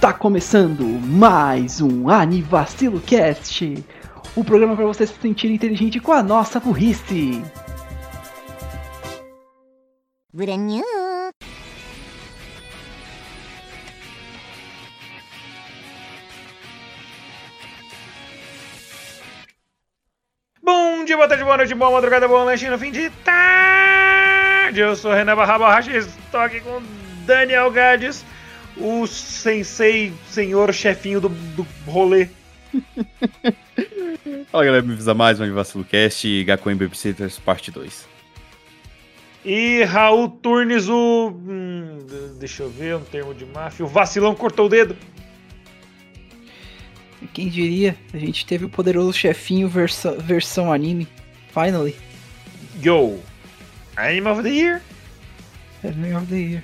Tá começando mais um Anivacilo Cast, o programa para você se sentir inteligente com a nossa burrice. Bom dia, boa tarde, boa noite, boa madrugada, boa lanche no fim de tarde. Eu sou Renan Barra Borracha e estou aqui com Daniel Gades, o sensei, senhor chefinho do, do rolê. Fala galera, bem-vindos a mais um Vacilo Cast e Gakuen Babysitters parte 2. E Raul Turnes, o. hum, deixa eu ver um termo de máfia. O vacilão cortou o dedo. Quem diria, a gente teve o poderoso chefinho versão, versão anime, finally, Yo! Anime of the Year. Anime of the Year.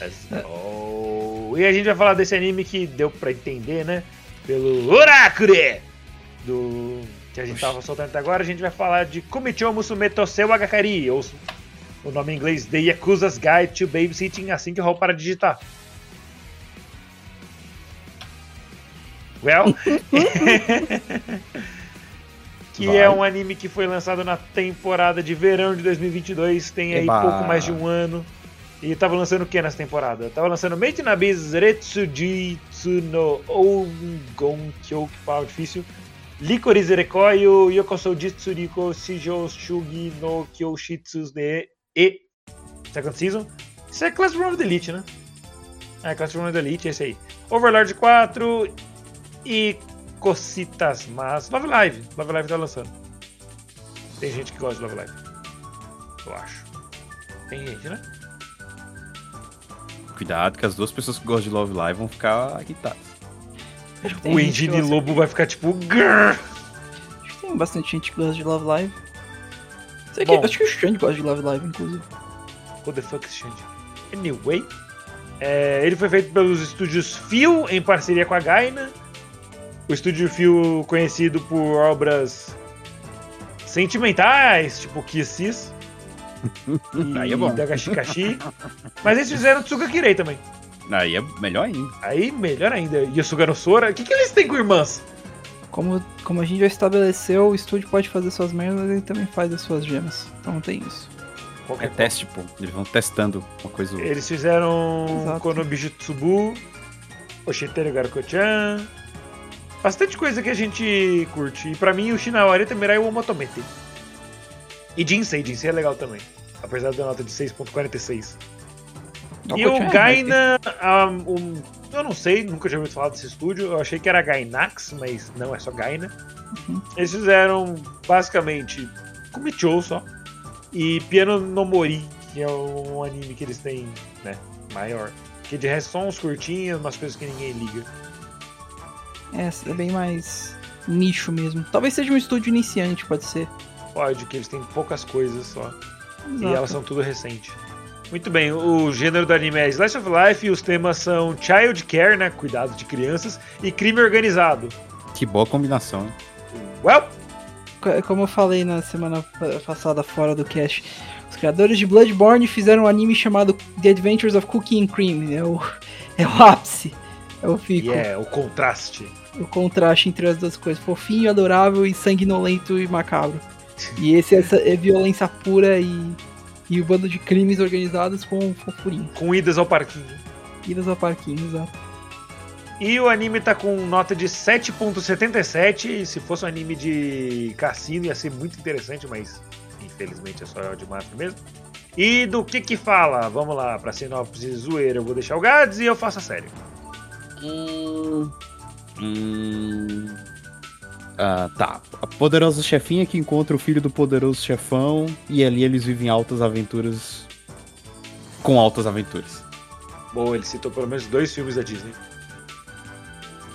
Let's go. E a gente vai falar desse anime que deu pra entender, né? Pelo Orakure! Do. Que a gente tava soltando até agora. A gente vai falar de Kumichou Musume Toseu Agakari. Ou o nome em inglês The Yakuza's Guide to Babysitting assim que eu para digitar. Well. que Vai. é um anime que foi lançado na temporada de verão de 2022. Tem aí Eba. pouco mais de um ano. E tava lançando o que nessa temporada? Tava lançando Made in Abyss Retsujitsu no Ougonkyo, que fala difícil. Licorice Rekoi, o Yokosou Jitsuriko Shijou Shugi no Kyoshitsu de E. Second Season. Isso é Classroom of the Elite, né? É, Classroom of the Elite, esse aí. Overlord 4 e Cocitas Mas. Love Live. Love Live tá lançando. Tem gente que gosta de Love Live. Eu acho. Tem gente, né? Cuidado que as duas pessoas que gostam de Love Live vão ficar irritadas. Que O que gosta- Lobo vai ficar tipo. Grrr. Acho que tem bastante gente que gosta de Love Live. Sei que, Bom. acho que o Xande gosta de Love Live, inclusive. What the fuck is Shandy? Anyway. é, ele foi feito pelos estúdios Fio em parceria com a Gaina. O estúdio Fio conhecido por obras sentimentais, tipo Kissis. E Aí é bom. Dagashikashi. Mas eles fizeram Tsugakirei também. Aí é melhor ainda. Aí, melhor ainda. Yasuga no Sora. O que, que eles têm com irmãs? Como, como a gente já estabeleceu, o estúdio pode fazer suas merdas, mas ele também faz as suas gemas. Então tem isso. É Qualquer teste, pô. Eles vão testando uma coisa ou outra. Eles fizeram Exato. Konobi Tsubu, Oshiteru Garuko-chan. Bastante coisa que a gente curte. E pra mim, o Shinawari Temerai é o Omotomete. E Jinsei, Jinsei é legal também. Apesar da nota de 6.46. E o Gaina, ah, um- eu não sei, nunca tinha ouvido falar desse estúdio. Eu achei que era Gainax, mas não, é só Gaina. Uhum. Eles fizeram basicamente Kumichou só. E Piano no Mori, que é um anime que eles têm, né, maior. Que de resto são uns curtinhos, umas coisas que ninguém liga. É, é bem mais nicho mesmo. Talvez seja um estúdio iniciante, pode ser. Que eles têm poucas coisas só. E Exato. elas são tudo recente. Muito bem, o gênero do anime é Slice of Life e os temas são Child Care, né? Cuidado de crianças, e crime organizado. Que boa combinação, hein? Well, Co- Como eu falei na semana pa- passada fora do cast, os criadores de Bloodborne fizeram um anime chamado The Adventures of Cookie and Cream. É o, é o ápice. É o pico. yeah, o contraste. O contraste entre as duas coisas. Fofinho, adorável e sanguinolento e macabro. E esse é, essa- é violência pura e, e o bando de crimes organizados com fofurinho. Com idas ao parquinho. Idas ao parquinho, exato. E o anime tá com nota de 7.77. e Se fosse um anime de cassino ia ser muito interessante, mas infelizmente é só de máfia mesmo. E do que que fala? Vamos lá, pra sinopse zoeira, eu vou deixar o Gads e eu faço a série. Hum. Hum. Ah, tá. A poderosa chefinha que encontra o filho do poderoso chefão e ali eles vivem altas aventuras. Com altas aventuras. Bom, ele citou pelo menos dois filmes da Disney.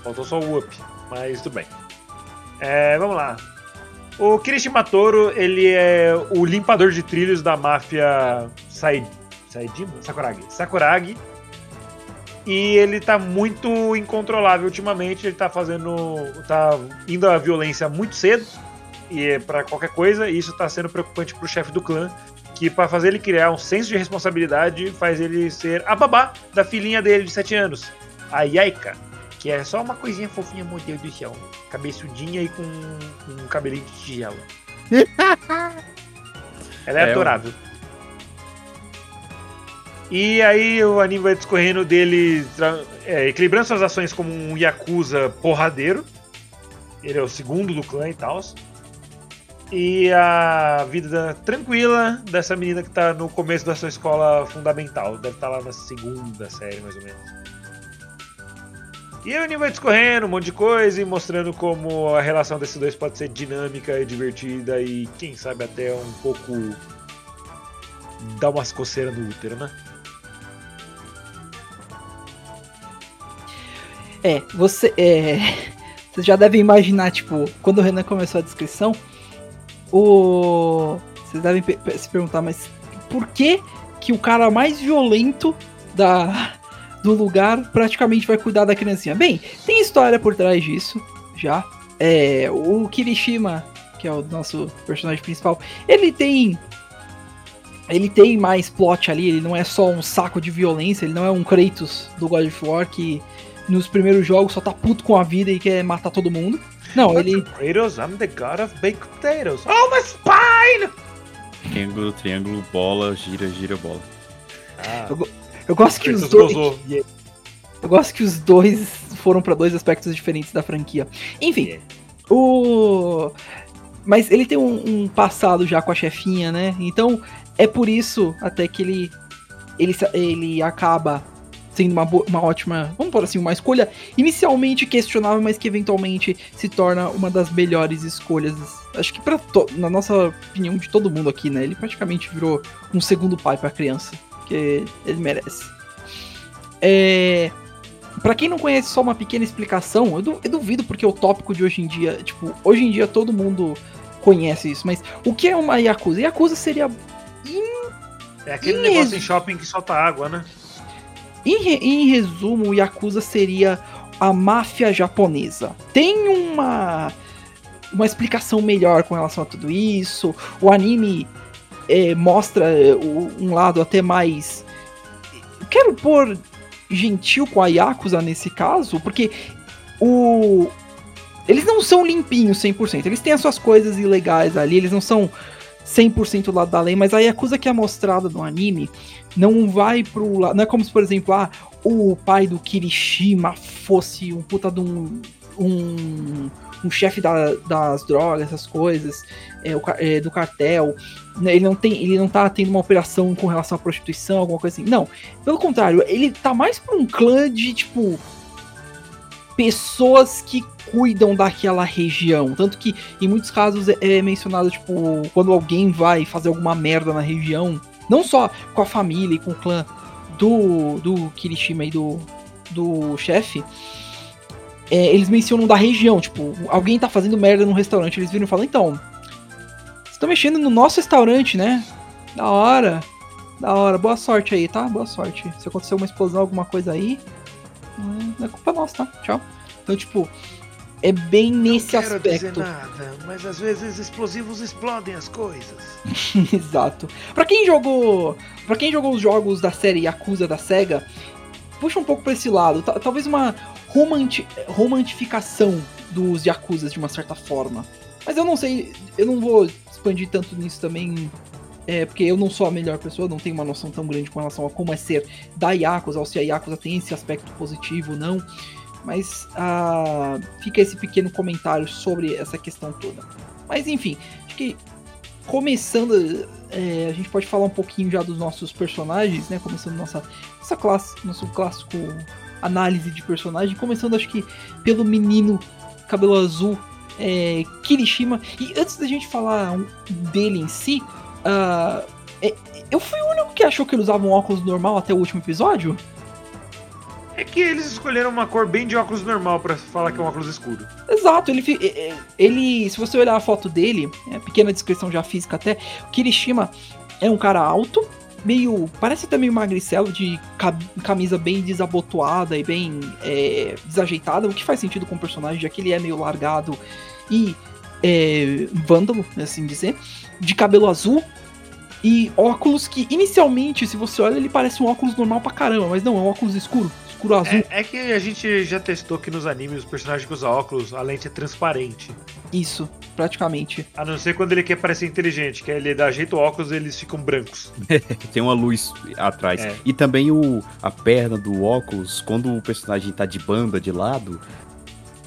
Faltou só o Up, mas tudo bem. É, vamos lá. O Kirishima Toro, ele é o limpador de trilhos da máfia Sai... Saidima? Sakuragi. Sakuragi. E ele tá muito incontrolável ultimamente, ele tá fazendo. tá indo à violência muito cedo. E é pra qualquer coisa, e isso tá sendo preocupante pro chefe do clã, que para fazer ele criar um senso de responsabilidade faz ele ser a babá da filhinha dele de 7 anos, a Yaika, que é só uma coisinha fofinha, meu Deus do céu, cabeçudinha e com um cabelinho de tigela. Ela é, É, adorável. E aí o anime vai discorrendo dele é, equilibrando suas ações como um Yakuza porradeiro. Ele é o segundo do clã e tal. E a vida tranquila dessa menina que tá no começo da sua escola fundamental. Deve estar lá na segunda série, mais ou menos. E o anime vai discorrendo um monte de coisa e mostrando como a relação desses dois pode ser dinâmica e divertida e quem sabe até um pouco dar umas coceiras no útero, né? É, você. É, vocês já devem imaginar, tipo, quando o Renan começou a descrição, o. Vocês devem se perguntar, mas por que que o cara mais violento da, do lugar praticamente vai cuidar da criancinha? Bem, tem história por trás disso, já. É, o Kirishima, que é o nosso personagem principal, ele tem. Ele tem mais plot ali, ele não é só um saco de violência, ele não é um Kratos do God of War que nos primeiros jogos só tá puto com a vida e quer matar todo mundo. Não, ele. Kratos, I'm the god of baked potatoes. Oh, my spine! Triângulo, triângulo, bola, gira, gira, bola. Ah, Eu gosto que os dois. gozou. Eu gosto que os dois foram pra dois aspectos diferentes da franquia. Enfim, Yeah. o. Mas ele tem um, um passado já com a chefinha, né? Então é por isso até que ele. Ele, ele acaba sendo uma, uma ótima. Vamos por assim, uma escolha inicialmente questionável, mas que eventualmente se torna uma das melhores escolhas. Acho que to- na nossa opinião de todo mundo aqui, né? Ele praticamente virou um segundo pai pra criança. Que ele merece. É. Pra quem não conhece, só uma pequena explicação. Eu, du- eu duvido porque o tópico de hoje em dia, tipo, hoje em dia todo mundo conhece isso, mas o que é uma Yakuza? Yakuza seria, É aquele negócio em shopping que solta água, né? Em, re- em resumo, o Yakuza seria a máfia japonesa. Tem uma uma explicação melhor com relação a tudo isso. O anime é, mostra é, um lado até mais. Quero pôr gentil com a Yakuza nesse caso, porque o. Eles não são limpinhos 100%. Eles têm as suas coisas ilegais ali, eles não são 100% do lado da lei, mas a Yakuza que é mostrada no anime não vai pro lado. Não é como se, por exemplo, ah, o pai do Kirishima fosse um puta de um. um um chefe da- das drogas, essas coisas, é, o é, do cartel. né, Ele não, tem, ele não tá tendo uma operação com relação à prostituição, alguma coisa assim. Não. Pelo contrário, ele tá mais pra um clã de, tipo. Pessoas que cuidam daquela região. Tanto que em muitos casos é, é mencionado, tipo, quando alguém vai fazer alguma merda na região, não só com a família e com o clã do, do Kirishima e do, do chefe, é, eles mencionam da região, tipo, alguém tá fazendo merda num restaurante, eles viram e falam, então, vocês estão mexendo no nosso restaurante, né? Da hora, da hora, boa sorte aí, tá? Boa sorte. Se acontecer uma explosão, alguma coisa aí, não é culpa nossa, tá? Tchau. Então, tipo, é bem nesse aspecto. nada, mas às vezes explosivos explodem as coisas. Exato. Pra quem jogou, para quem jogou os jogos da série Yakuza da Sega, puxa um pouco pra esse lado, Ta- talvez uma romanti romantificação dos Yakuzas de uma certa forma. Mas eu não sei, eu não vou expandir tanto nisso também, é, porque eu não sou a melhor pessoa, não tenho uma noção tão grande com relação a como é ser da Yakuza, ou se a Yakuza tem esse aspecto positivo ou não. Mas ah, fica esse pequeno comentário sobre essa questão toda. Mas enfim, acho que começando, é, a gente pode falar um pouquinho já dos nossos personagens, né? Começando nossa, nossa classe, nosso clássico análise de personagem. Começando, acho que pelo menino cabelo azul, é, Kirishima. E antes da gente falar dele em si, ah, eu fui o único que achou que ele usava um óculos normal até o último episódio? É que eles escolheram uma cor bem de óculos normal pra falar que é um óculos escuro. Exato, ele, ele, se você olhar a foto dele, é, pequena descrição já física até, o Kirishima é um cara alto, meio, parece até meio magricelo, de ca- camisa bem desabotoada e bem é, desajeitada, o que faz sentido com o personagem, já que ele é meio largado e é, vândalo, assim dizer, de cabelo azul, E óculos que, inicialmente, se você olha, ele parece um óculos normal pra caramba, mas não, é um óculos escuro, escuro azul. É, é que a gente já testou que nos animes os personagens que usam óculos, a lente é transparente. Isso, praticamente. A não ser quando ele quer parecer inteligente, que ele dá jeito ao óculos eles ficam brancos. Tem uma luz atrás. É. E também o, a perna do óculos, quando o personagem tá de banda de lado,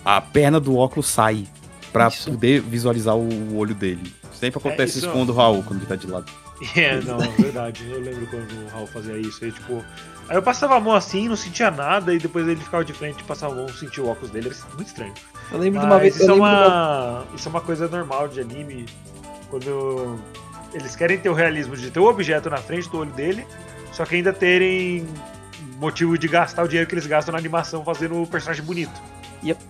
a perna do óculos sai pra Isso. poder visualizar o olho dele. Sempre acontece isso- isso com o do Raul, quando ele tá de lado. É, não, é verdade. Eu lembro quando o Raul fazia isso. Aí, tipo. Aí eu passava a mão assim, não sentia nada, e depois ele ficava de frente, passava a mão, sentia o óculos dele. Era muito estranho. Eu lembro de Mas uma vez. isso, Eu é de uma- uma, isso é uma coisa normal de anime. Quando eles querem ter o realismo de ter o objeto na frente do olho dele, só que ainda terem motivo de gastar o dinheiro que eles gastam na animação fazendo o personagem bonito. Yep.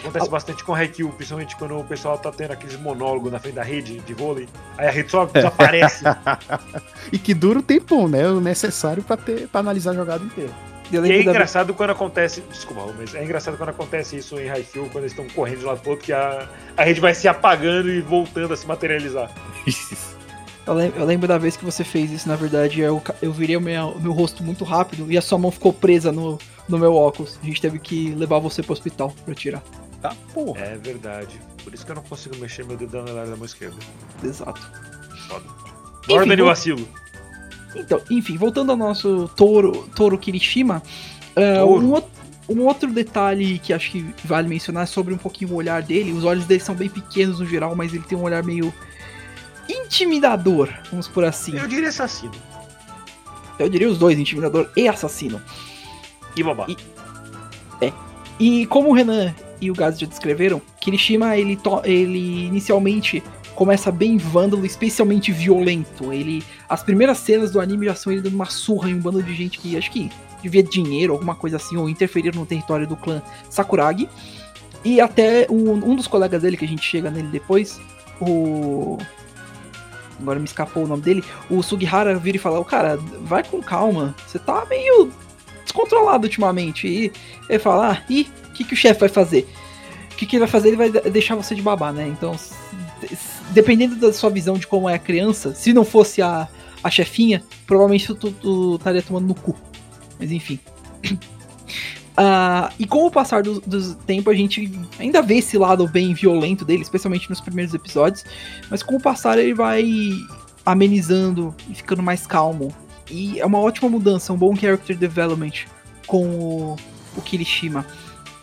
Acontece bastante com Haikyuu, principalmente quando o pessoal tá tendo aqueles monólogos na frente da rede de vôlei, aí a rede só desaparece. E que dura o tempão, né? O necessário pra, ter, pra analisar a jogada inteira. Eu E é lembro da engraçado quando acontece. Desculpa, mas é engraçado quando acontece isso em Haikyuu, quando eles estão correndo de um lado pro outro, que a, a rede vai se apagando e voltando a se materializar. Eu lem- eu lembro da vez que você fez isso, na verdade, eu, eu virei o meu, o meu rosto muito rápido e a sua mão ficou presa no, no meu óculos. A gente teve que levar você pro hospital pra tirar. Tá, porra. É verdade. Por isso que eu não consigo mexer meu dedo na área da mão esquerda. Exato. Foda. De vou- vacilo. Então, enfim, voltando ao nosso Toro, Toro Kirishima, Touro. um, outro- um outro detalhe que acho que vale mencionar é sobre um pouquinho o olhar dele. Os olhos dele são bem pequenos no geral, mas ele tem um olhar meio intimidador, vamos por assim. Eu diria assassino. Eu diria os dois, intimidador e assassino. E babá. E- E como o Renan e o Gaz já descreveram, Kirishima ele, ele inicialmente começa bem vândalo, especialmente violento. Ele as primeiras cenas do anime já são ele dando uma surra em um bando de gente que acho que devia dinheiro, alguma coisa assim, ou interferir no território do clã Sakuragi. E até um, um dos colegas dele que a gente chega nele depois, o agora me escapou o nome dele, o Sugihara vira e fala: "Ô, "Cara, vai com calma. Você tá meio descontrolado ultimamente". E ele fala, ah, e o que, que o chefe vai fazer? O que, que ele vai fazer? Ele vai de- deixar você de babá, né? Então, dependendo da sua visão de como é a criança, se não fosse a, a chefinha, provavelmente tu, estaria tomando no cu. Mas enfim. Ah, e com o passar do, do tempo, a gente ainda vê esse lado bem violento dele, especialmente nos primeiros episódios. Mas com o passar, ele vai amenizando e ficando mais calmo. E é uma ótima mudança, um bom character development com o, o Kirishima.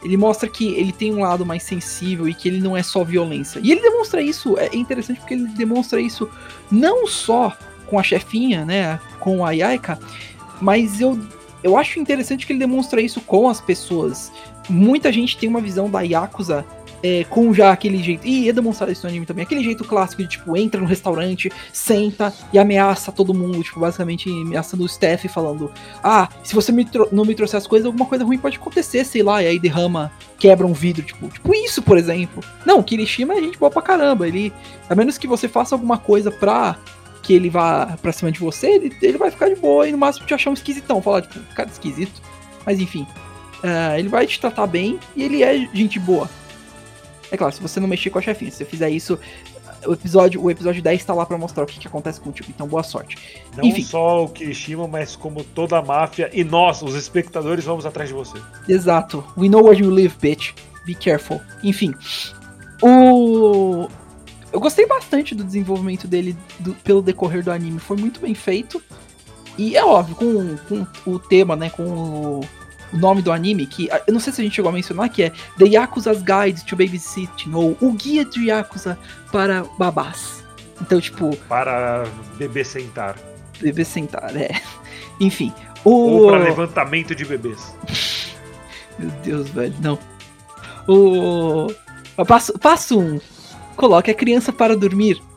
Ele mostra que ele tem um lado mais sensível e que ele não é só violência. E ele demonstra isso, é interessante porque ele demonstra isso não só com a chefinha, né, com a Yaika, mas eu, eu acho interessante que ele demonstra isso com as pessoas. Muita gente tem uma visão da Yakuza é, com já aquele jeito. E é demonstrado isso no anime também. Aquele jeito clássico de, tipo, entra no restaurante, senta e ameaça todo mundo. Tipo, basicamente ameaçando o staff, falando: Ah, se você me não me trouxer as coisas, alguma coisa ruim pode acontecer, sei lá. E aí derrama, quebra um vidro. Tipo, tipo isso, por exemplo. Não, Kirishima é gente boa pra caramba. Ele, a menos que você faça alguma coisa pra que ele vá pra cima de você, ele, ele vai ficar de boa e no máximo te achar um esquisitão. Falar, tipo, cara esquisito. Mas enfim. ah, ele vai te tratar bem e ele é gente boa. É claro, se você não mexer com a chefinha, se você fizer isso, o episódio, o episódio 10 tá lá pra mostrar o que, que acontece contigo. Então, boa sorte. Não Enfim. só o Kirishima, mas como toda a máfia e nós, os espectadores, vamos atrás de você. Exato. We know where you live, bitch. Be careful. Enfim. O. Eu gostei bastante do desenvolvimento dele do- pelo decorrer do anime. Foi muito bem feito. E é óbvio, com, com o tema, né? Com o nome do anime, que ah, eu não sei se a gente chegou a mencionar, que é The Yakuza's Guide to Babysitting, ou O Guia de Yakuza para Babás. Então, tipo, Para bebê sentar. bebê sentar, é. Enfim. O... Ou para levantamento de bebês. Meu Deus, velho, não. O. Passo, passo um. Coloque a criança para dormir.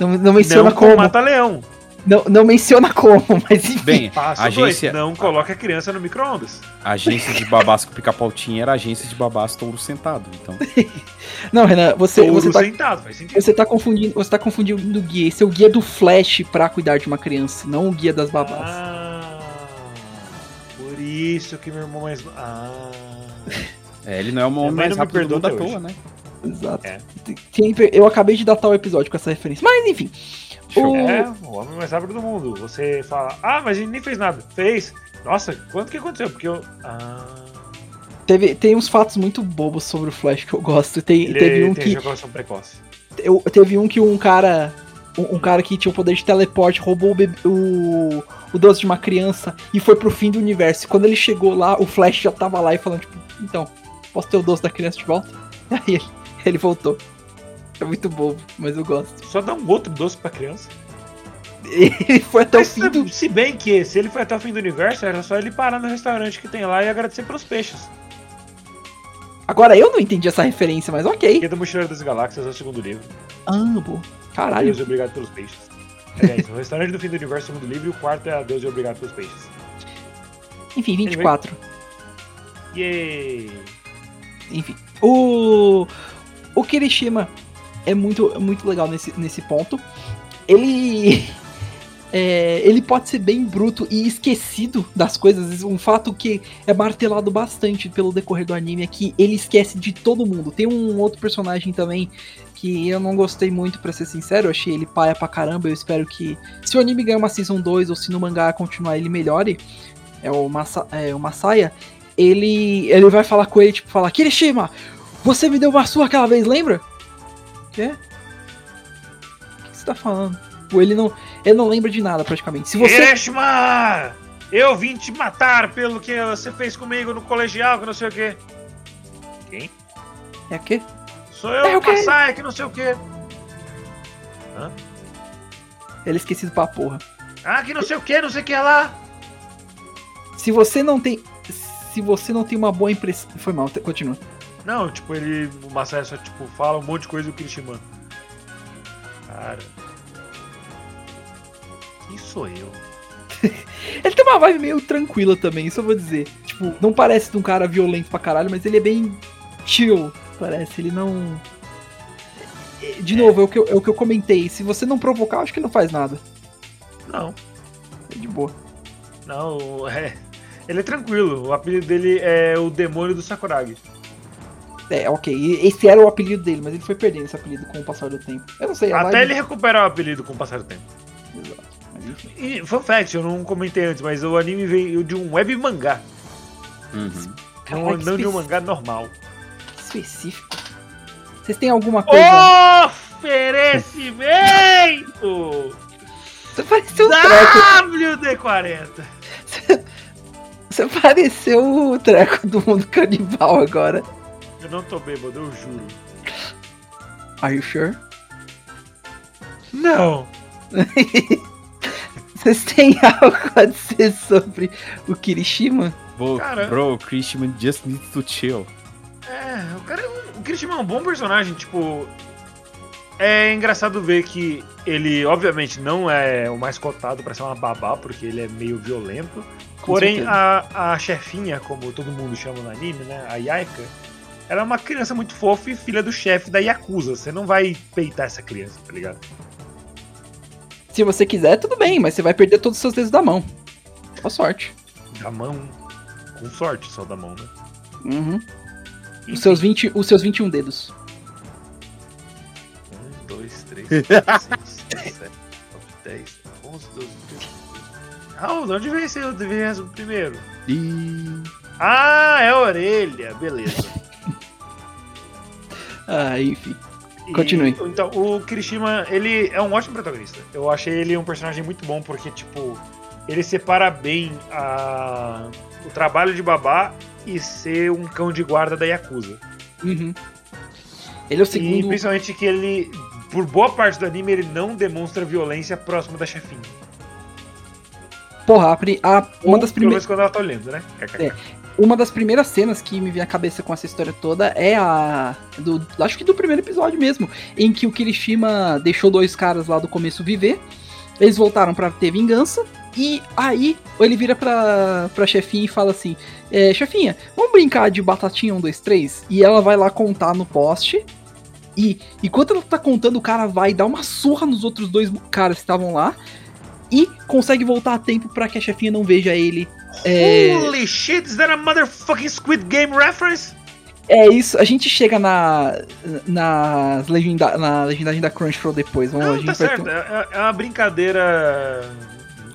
Não, não menciona não com como. mata-leão. Não, não menciona como, mas enfim. Bem, Passo agência, dois, não coloque a criança no micro-ondas. a agência de babás com pica-pau tinha era a agência de babás touro sentado. Então, Não, Renan, você, Touro você, tá, sentado, faz sentido. você tá confundindo. Você tá confundindo o guia. Esse é o guia do Flash pra cuidar de uma criança, não o guia das babás. Ah, por isso que meu irmão mais. Ah. é, ele não é o homem mais não me rápido do mundo à toa, né? Exato. É. Eu acabei de datar o episódio com essa referência. Mas enfim. Show. É, o homem mais rápido do mundo. Você fala, ah, mas ele nem fez nada. Fez. Nossa, quanto que aconteceu? Porque eu. Ah. Teve, tem uns fatos muito bobos sobre o Flash que eu gosto. Tem, Ele teve um tem que. ejaculação precoce. eu- teve um que um cara. Um, um cara que tinha o poder de teleporte roubou o, bebê- o, o doce de uma criança e foi pro fim do universo. E quando ele chegou lá, o Flash já tava lá e falando, tipo, então, posso ter o doce da criança de volta? Aí ele, ele voltou. É muito bobo, mas eu gosto. Só dá um outro doce pra criança. Ele foi até o Mas, fim do. Se bem que, se ele foi até o fim do universo, era só ele parar no restaurante que tem lá e agradecer pelos peixes. Agora eu não entendi essa referência, mas ok. Guia do Mochileiro das Galáxias é o segundo livro. Ah, pô. Caralho. Deus e obrigado pelos peixes. Aliás, o restaurante do fim do universo é o segundo livro e o quarto é a Deus e obrigado pelos peixes. Enfim, 24. Yay! Enfim. O. O Kirishima é muito, muito legal nesse, nesse ponto. Ele. é, ele pode ser bem bruto e esquecido das coisas. Um fato que é martelado bastante pelo decorrer do anime é que ele esquece de todo mundo. Tem um outro personagem também que eu não gostei muito, pra ser sincero. Eu achei ele paia pra caramba. Eu espero que, se o anime ganhar uma Season 2 ou se no mangá continuar, ele melhore. É o, Masa, é, o Masaya. Ele, ele vai falar com ele, tipo, falar: Kirishima, você me deu uma surra aquela vez, lembra? Quê? O que você tá falando? Pô, ele não, ele não lembra de nada praticamente. Se você. Kirishima! Eu vim te matar pelo que você fez comigo no colegial, que não sei o quê. Quem? É o quê? Sou eu, É, o? Masai, que não sei o quê. Ele é esquecido pra porra. Ah, que não sei o quê, não sei o que lá. Se você não tem. Se você não tem uma boa impressão. Foi mal, continua. Não, tipo, ele. O Masai só, tipo, fala um monte de coisa do Kirishima. Cara. Quem sou eu? Ele tem uma vibe meio tranquila também, isso eu vou dizer. Tipo, não parece de um cara violento pra caralho, mas ele é bem chill, parece. Ele não. De novo, é o que eu, é o que eu comentei. Se você não provocar, acho que ele não faz nada. Não. É de boa. Não, é. Ele é tranquilo. O apelido dele é o demônio do Sakuragi. É, ok. Esse era o apelido dele, mas ele foi perdendo esse apelido com o passar do tempo. Eu não sei, Até ele recuperar o apelido com o passar do tempo. Exato. E, fun fact, eu não comentei antes, mas o anime veio de um web mangá. Uhum. Não, Caralho, que não de um mangá normal. que específico. Vocês têm alguma coisa? Oferecimento! Você pareceu um treco. WD-40. Você pareceu o treco do mundo canibal agora. Eu não tô bêbado, eu juro. Are you sure? Não. Vocês têm algo a dizer sobre o Kirishima? Bro, Cara- bro, Christian just needs to chill. É, o cara é um, o Kirishima é um bom personagem, tipo. É engraçado ver que ele, obviamente, não é o mais cotado pra ser uma babá, porque ele é meio violento. Com Porém, certeza. a, a chefinha, como todo mundo chama no anime, né? A Yaika, ela é uma criança muito fofa e filha do chefe da Yakuza. Você não vai peitar essa criança, tá ligado? Se você quiser, tudo bem, mas você vai perder todos os seus dedos da mão. Boa sorte. Da mão. Com sorte, só da mão, né? Uhum. Enfim. Os, seus 20, os seus 21 dedos. Um, dois, três, quatro, cinco, seis, sete, nove, dez, onze, doze, treze. Ah, de onde veio esse primeiro? E. Ah, é a orelha, beleza. Ah, enfim. E, Continue. então, o Kirishima, ele é um ótimo protagonista. Eu achei ele um personagem muito bom porque, tipo, ele separa bem a... o trabalho de babá e ser um cão de guarda da Yakuza. Uhum. Ele é o E segundo. principalmente que ele, por boa parte do anime, ele não demonstra violência próximo da chefinha. Porra, a a- uma, Ou, das Pelo prime... menos quando ela tá olhando, né? É. uma das primeiras cenas que me vem à cabeça com essa história toda é a. Do, acho que do primeiro episódio mesmo. Em que o Kirishima deixou dois caras lá do começo viver. Eles voltaram pra ter vingança. E aí ele vira pra, pra chefinha e fala assim: é, Chefinha, vamos brincar de batatinha 1, 2, 3? E ela vai lá contar no poste. E enquanto ela tá contando, o cara vai dar uma surra nos outros dois caras que estavam lá. E consegue voltar a tempo pra que a chefinha não veja ele. É... Holy shit, is that a motherfucking Squid Game reference? É isso, a gente chega na, nas legenda, na legendagem da Crunchyroll depois. Vamos, Não, a gente tá certo. ter- É, é uma brincadeira.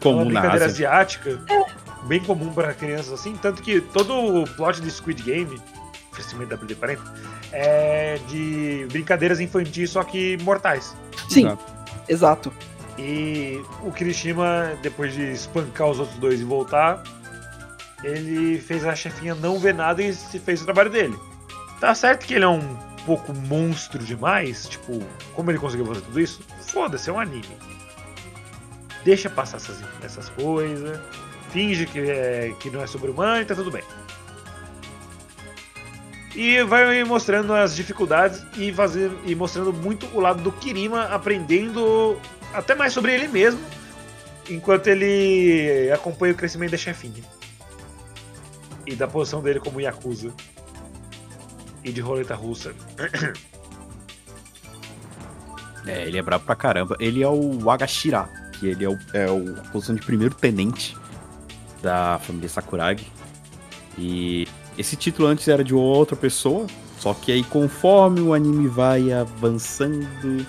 Comum é uma na brincadeira Ásia. asiática. Bem comum pra crianças assim. Tanto que todo o plot de Squid Game, oferecimento da WD 40, é de brincadeiras infantis, só que mortais. Sim, Exato. exato. E o Kirishima, depois de espancar os outros dois e voltar, ele fez a chefinha não ver nada e se fez o trabalho dele. Tá certo que ele é um pouco monstro demais, tipo, como ele conseguiu fazer tudo isso? Foda-se, é um anime. Deixa passar essas, essas coisas, finge que, é, que não é sobre-humano e tá tudo bem. E vai mostrando as dificuldades e, fazendo, e mostrando muito o lado do Kirima aprendendo até mais sobre ele mesmo, enquanto ele acompanha o crescimento da chefinha. E da posição dele como Yakuza. E de roleta russa. É, ele é brabo pra caramba. Ele é o Agashira, que ele é, o, é o- a posição de primeiro tenente da família Sakuragi. E esse título antes era de outra pessoa, só que aí conforme o anime vai avançando,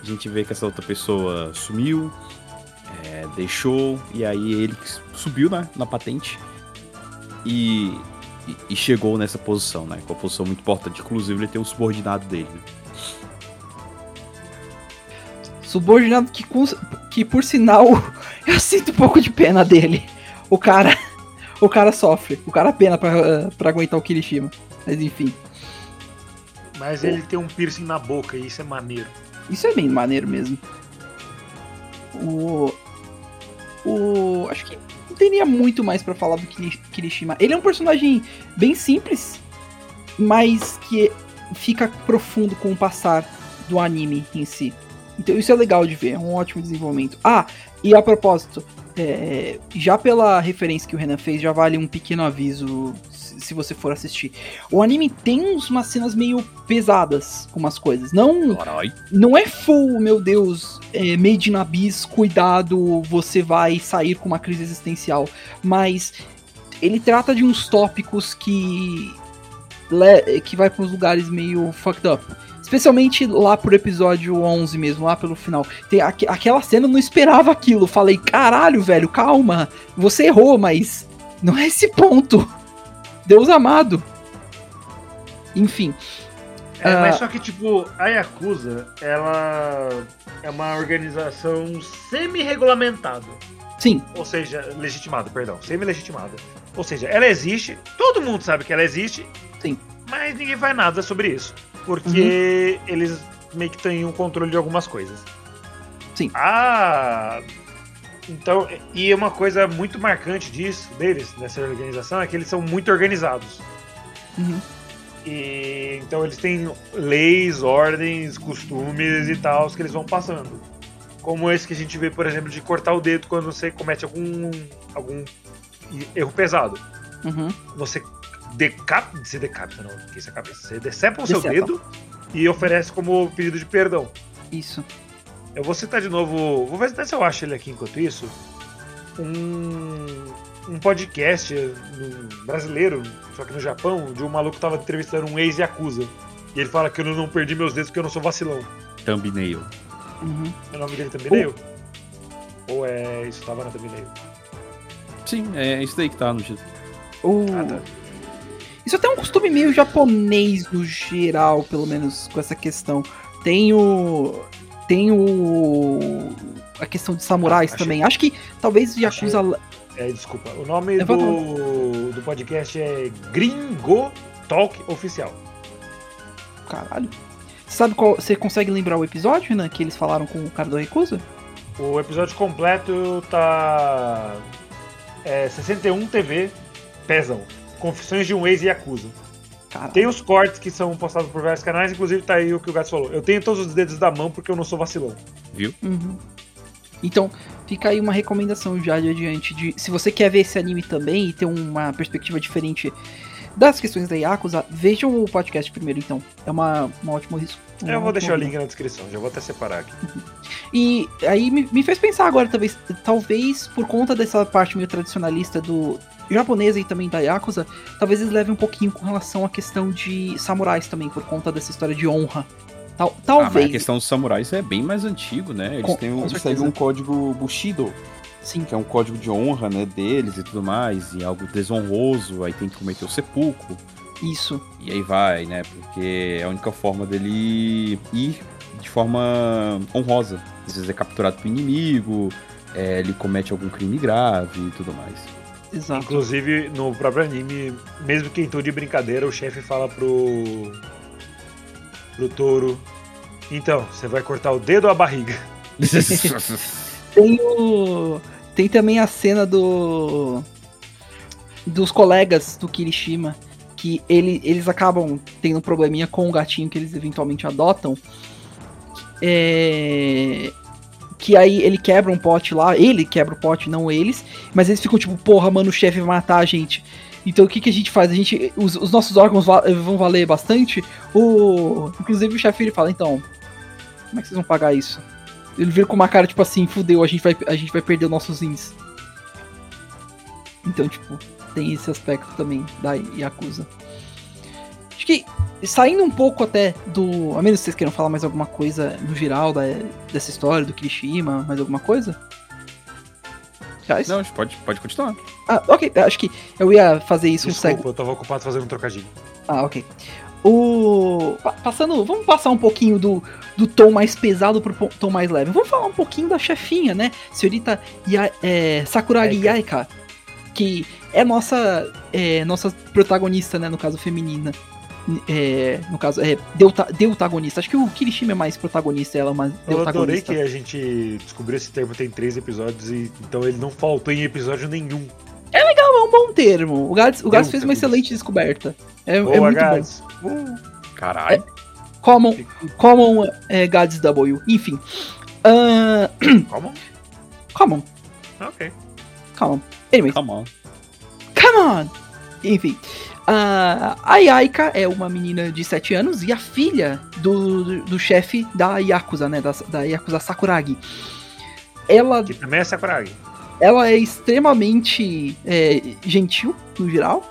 a gente vê que essa outra pessoa sumiu, é, deixou, e aí ele subiu né, na patente e, e- e chegou nessa posição, né? Com a posição muito importante. Inclusive, ele tem um subordinado dele. né? Subordinado que, que por sinal, eu sinto um pouco de pena dele. O cara. O cara sofre. O cara pena pra, pra aguentar o Kirishima. Mas enfim. Mas ele tem um piercing na boca e isso é maneiro. Isso é bem maneiro mesmo. O. O. Acho que teria muito mais pra falar do Kiri- Kirishima. Ele é um personagem bem simples, mas que fica profundo com o passar do anime em si. Então isso é legal de ver, é um ótimo desenvolvimento. Ah, e a propósito, é, já pela referência que o Renan fez, já vale um pequeno aviso se, você for assistir. O anime tem umas cenas meio pesadas com umas coisas. Não não é full, meu Deus, é, Made in Abyss, cuidado, você vai sair com uma crise existencial. Mas ele trata de uns tópicos que. que vai para uns lugares meio fucked up. Especialmente lá pro episódio 11 mesmo, lá pelo final. Tem aque- aquela cena eu não esperava aquilo. Falei, caralho, velho, calma. Você errou, mas não é esse ponto. Deus amado. Enfim. É, Ah. mas só que, tipo, a Yakuza, ela é uma organização semi-regulamentada. Sim, Ou seja, legitimada, perdão, semi-legitimada. Ou seja, ela existe, todo mundo sabe que ela existe, Sim. mas ninguém faz nada sobre isso. Porque eles meio que têm um controle de algumas coisas. Sim. Ah. Então, e uma coisa muito marcante disso, deles, nessa organização, é que eles são muito organizados. Uhum. E então eles têm leis, ordens, costumes e tal que eles vão passando. Como esse que a gente vê, por exemplo, de cortar o dedo quando você comete algum, algum erro pesado. uhum. Você decapita. Você decapita, não, que isso é cabeça. Você decepa o seu Decepa. dedo e oferece como pedido de perdão. Isso. Eu vou citar de novo. Vou ver se eu acho ele aqui enquanto isso. Um, um podcast no- brasileiro, só que no Japão, de um maluco que tava entrevistando um ex-Yakuza. E ele fala que eu não perdi meus dedos porque eu não sou vacilão. Thumbnail. Uhum. É o nome dele thumbnail? Ou é. Isso tava na thumbnail? Sim, é isso daí que tá no título. Ah, tá. Isso até é um costume meio japonês no geral, pelo menos com essa questão. Tem o. Tem o. A questão de samurais Ah, achei. também. Acho que talvez Yakuza. É, desculpa. O nome vou do, do podcast é Gringo Talk Oficial. Caralho. Sabe qual. Você consegue lembrar o episódio, Renan, que eles falaram com o cara do Yakuza? O episódio completo tá. É 61 TV Pesão. Confissões de um ex-Yakuza. Caralho. Tem os cortes que são postados por vários canais, inclusive tá aí o que o Gato falou. Eu tenho todos os dedos da mão porque eu não sou vacilão. Viu? Uhum. Então, fica aí uma recomendação já de adiante. De, se você quer ver esse anime também e ter uma perspectiva diferente das questões da Yakuza, vejam o podcast primeiro, então. É uma, uma ótima risco. Eu vou deixar o link na descrição, já vou até separar aqui. E aí me, me fez pensar agora, talvez, talvez por conta dessa parte meio tradicionalista do, japonesa e também da Yakuza, talvez eles levem um pouquinho com relação à questão de samurais também, por conta dessa história de honra. Tal, Ah, mas talvez. a questão dos samurais é bem mais antigo, né? Eles Com- têm um, eles um código Bushido, Sim, que é um código de honra, né, deles e tudo mais, e algo desonroso, aí tem que cometer o sepulcro, isso. e aí vai, né? Porque é a única forma dele ir de forma honrosa. Às vezes é capturado pelo inimigo, é, ele comete algum crime grave e tudo mais. Exato. Inclusive, no próprio anime, mesmo que em tom de brincadeira, o chefe fala pro. pro touro. Então, você vai cortar o dedo ou a barriga? Tem o. Tem também a cena do. Dos colegas do Kirishima. Que ele, eles acabam tendo um probleminha com o gatinho que eles eventualmente adotam. É. Que aí ele quebra um pote lá. Ele quebra o pote, não eles. Mas eles ficam tipo, porra, mano, o chefe vai matar a gente. Então o que, que a gente faz? A gente, os, os nossos órgãos va- vão valer bastante. O, inclusive o chefe ele fala, então, como é que vocês vão pagar isso? Ele vira com uma cara tipo assim, fudeu, a gente vai, a gente vai perder os nossos rins. Então, tipo, tem esse aspecto também da Yakuza. Acho que, saindo um pouco até do. A menos que vocês queiram falar mais alguma coisa no geral da, dessa história, do Kirishima, mais alguma coisa? Não, a gente pode, pode continuar. Ah, ok, acho que eu ia fazer isso um Desculpa, segue. eu tava ocupado fazendo um trocadilho. Ah, ok. O. pa- Passando. Vamos passar um pouquinho do, do tom mais pesado pro tom mais leve. Vamos falar um pouquinho da chefinha, né? Senhorita Ya- é, Sakuragi. Yaika. Que é nossa. É, nossa protagonista, né? No caso, feminina. É, no caso, é deuta, deutagonista. Acho que o Kirishima é mais protagonista, ela é mais Eu adorei que a gente descobriu esse termo tem três episódios e então ele não faltou em episódio nenhum. É um bom termo. O Gats, o Gats fez uma excelente descoberta. É, é Boa, muito bom. Gats. Uh, Caralho. Common, common é, Gads W. Enfim. Ah, Como? common. Ok. Calma. Anyways, Come on. come on! Enfim. a Yaika é uma menina de 7 anos e a filha do, do, do chefe da Yakuza, né? Da, da Yakuza Sakuragi. Ela, Que também é Sakuragi. ela é extremamente é, gentil, no geral,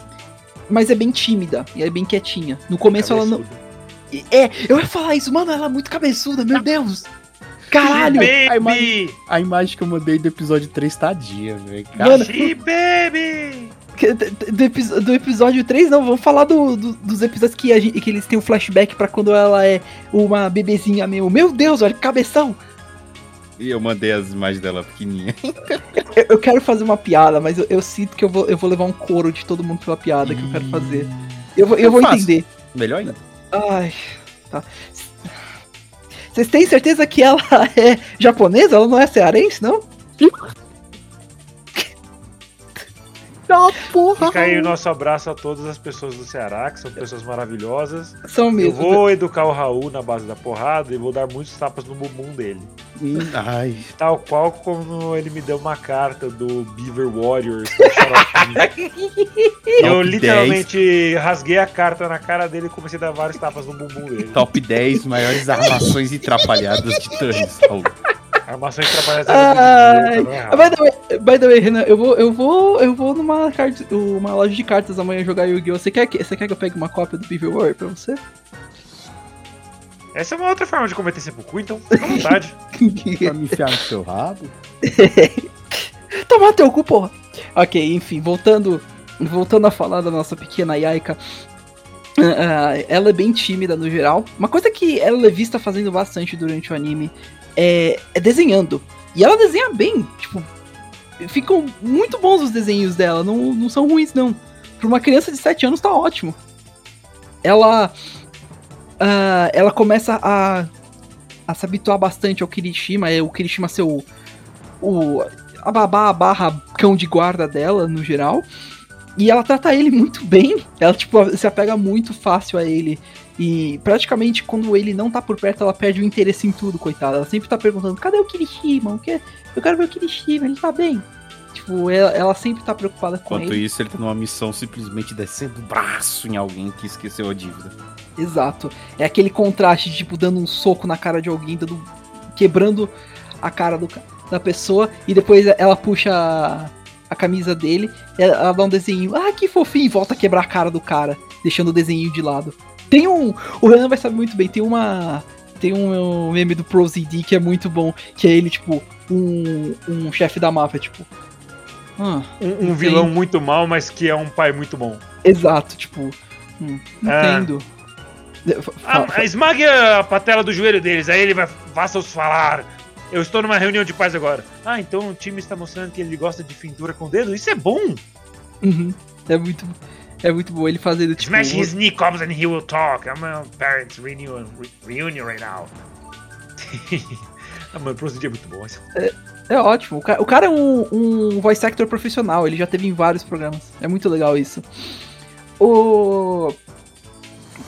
mas é bem tímida e é bem quietinha. No começo ela não. É, eu ia falar isso, mano, ela é muito cabeçuda, meu Deus! Caralho! Baby! A imagem que eu mandei do episódio 3 tá dia, velho. Mano, She baby! Que- Do, do epi- do episódio 3, não, vamos falar do, do- dos episódios que, a gente- que eles têm um flashback pra quando ela é uma bebezinha meu. Meu Deus, olha que cabeção! E eu mandei as imagens dela pequenininha. Eu, eu quero fazer uma piada, mas eu, eu sinto que eu vou, eu vou levar um couro de todo mundo pela piada que eu quero fazer. Eu vou, eu Eu vou faço. entender. Melhor ainda. Ai, tá. Vocês têm certeza que ela é japonesa? Ela não é cearense, não? Ah, porra! Fica aí o nosso abraço a todas as pessoas do Ceará, que são pessoas maravilhosas. São Eu mesmo. vou educar o Raul na base da porrada e vou dar muitos tapas no bumbum dele. Hum, Ai. Tal qual como ele me deu uma carta do Beaver Warriors. eu literalmente rasguei a carta na cara dele e comecei a dar vários tapas no bumbum dele. Top 10 maiores armações atrapalhadas de Turns. Raul. Armações trabalhadas Ai, não é Ah, By the, way, Renan, eu vou, eu vou, eu vou numa, carta, uma loja de cartas amanhã jogar Yu-Gi-Oh! Você quer, que, você quer que eu pegue uma cópia do Beaver War pra você? Essa é uma outra forma de cometer sepulcro, então fica à vontade. Pra me enfiar no seu rabo? Tomar teu cu, porra! Ok, enfim, voltando, voltando a falar da nossa pequena Yaika. ah, ela é bem tímida no geral. Uma coisa que ela é vista fazendo bastante durante o anime é, é desenhando. E ela desenha bem, tipo, ficam muito bons os desenhos dela, não, não são ruins não. Pra uma criança de 7 anos tá ótimo. Ela ah, ela começa a a se habituar bastante ao Kirishima, é o Kirishima ser o, o a babá barra cão de guarda dela, no geral. E ela trata ele muito bem. Ela, tipo, se apega muito fácil a ele. E praticamente quando ele não tá por perto, ela perde o interesse em tudo, coitada. Ela sempre tá perguntando, cadê o Kirishima? O que? Eu quero ver o Kirishima, ele tá bem. Tipo, ela, ela sempre tá preocupada com Enquanto ele. isso, ele tá numa missão simplesmente descendo o braço em alguém que esqueceu a dívida. Exato. É aquele contraste, tipo, dando um soco na cara de alguém, dando, quebrando a cara do, da pessoa, e depois ela puxa a camisa dele, ela dá um desenho, ah, que fofinho, e volta a quebrar a cara do cara, deixando o desenho de lado. Tem um. O Renan vai saber muito bem, tem uma. Tem um meme do ProZD que é muito bom, que é ele, tipo, um, um chefe da máfia, tipo. Ah, um, um vilão muito mal, mas que é um pai muito bom. Exato, tipo. Hum, entendo. Ah, esmague a patela do joelho deles, aí ele vai. Faça-os falar. Eu estou numa reunião de paz agora. Ah, então o time está mostrando que ele gosta de fintura com o dedo? Isso é bom! Uhum. É muito. É muito bom ele fazendo tipo. Smash his knee comes and he will talk. I'm a parents reunion, reunion right now. ah, mano, o é muito bom. É, é ótimo. O cara, o cara é um, um voice actor profissional. Ele já teve em vários programas. É muito legal isso. O.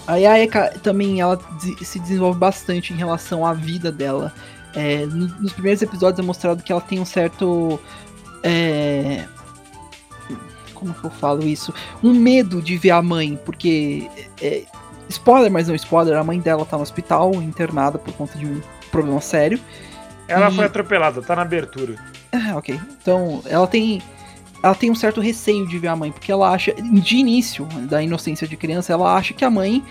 A Yaya também ela se desenvolve bastante em relação à vida dela. É, nos primeiros episódios é mostrado que ela tem um certo. É, como que eu falo isso? Um medo de ver a mãe, porque. É, spoiler, mas não spoiler, a mãe dela tá no hospital, internada por conta de um problema sério. Ela e... foi atropelada, tá na abertura. Ah, ok. Então, ela tem. Ela tem um certo receio de ver a mãe, porque ela acha, de início da inocência de criança, ela acha que a mãe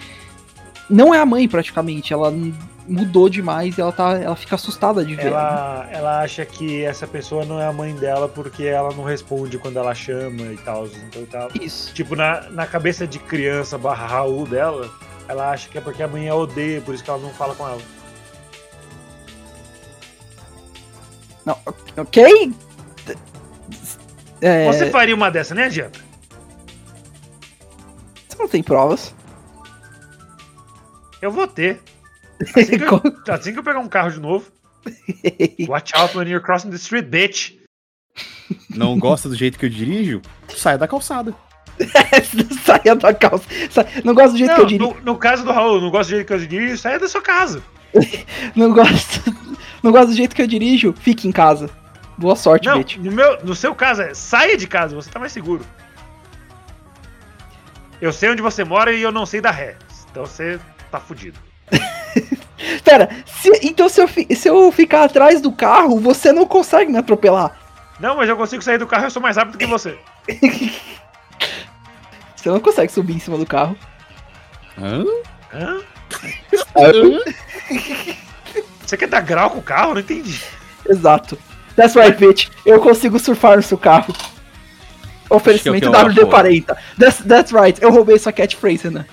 não é a mãe praticamente. Ela mudou demais e ela, tá, ela fica assustada de ver. Ela, né? ela acha que essa pessoa não é a mãe dela porque ela não responde quando ela chama e tal. Então, tal. Isso. Tipo, na, na cabeça de criança barra Raul dela, ela acha que é porque a mãe a odeia, por isso que ela não fala com ela. Não, ok? É... Você faria uma dessa, né, adianta? Você não tem provas. Eu vou ter. Assim que, eu, assim que eu pegar um carro de novo. Watch out when you're crossing the street, bitch. Não gosta do jeito que eu dirijo? Saia da calçada. saia da calçada. Não gosta do jeito não, que eu dirijo. No, no, caso do Raul, não gosta do jeito que eu dirijo, saia da sua casa. não gosta. Não gosta do jeito que eu dirijo, fique em casa. Boa sorte, não, bitch. No, meu, no seu caso é saia de casa, você tá mais seguro. Eu sei onde você mora e eu não sei da ré. Então você tá fudido. Pera, se, então se eu, se eu ficar atrás do carro, você não consegue me atropelar. Não, mas eu consigo sair do carro eu sou mais rápido que você. você não consegue subir em cima do carro. Hã? Hã? você quer dar grau com o carro? Não entendi. Exato. That's right, bitch. Eu consigo surfar no seu carro. Oferecimento é WD-40. That's, that's right. Eu roubei sua catchphrase, né?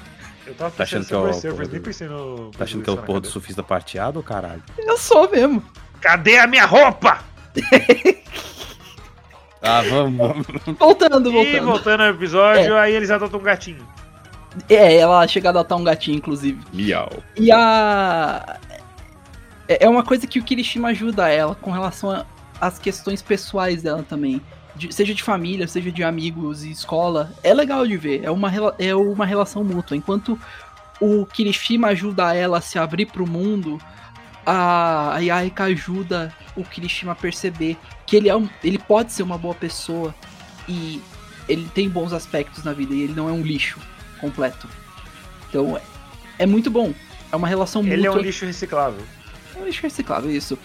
Tava tá achando que é o Surfers, nem pensei no. Tá achando que é o porra do surfista prateado caralho? Eu sou mesmo. Cadê a minha roupa? ah, vamos, vamos. Voltando, voltando. E voltando ao episódio, é. aí eles adotam um gatinho. É, ela chega a adotar um gatinho, inclusive. Miau. E a. É, é uma coisa que o Kirishima ajuda ela com relação às questões pessoais dela também de, seja de família, seja de amigos e escola, é legal de ver. É uma, é uma relação mútua. Enquanto o Kirishima ajuda ela a se abrir pro mundo, a, Yaika ajuda o Kirishima a perceber que ele, é um, ele pode ser uma boa pessoa e ele tem bons aspectos na vida e ele não é um lixo completo. Então é, é muito bom. É uma relação ele mútua. Ele é um lixo reciclável. É um lixo reciclável, isso.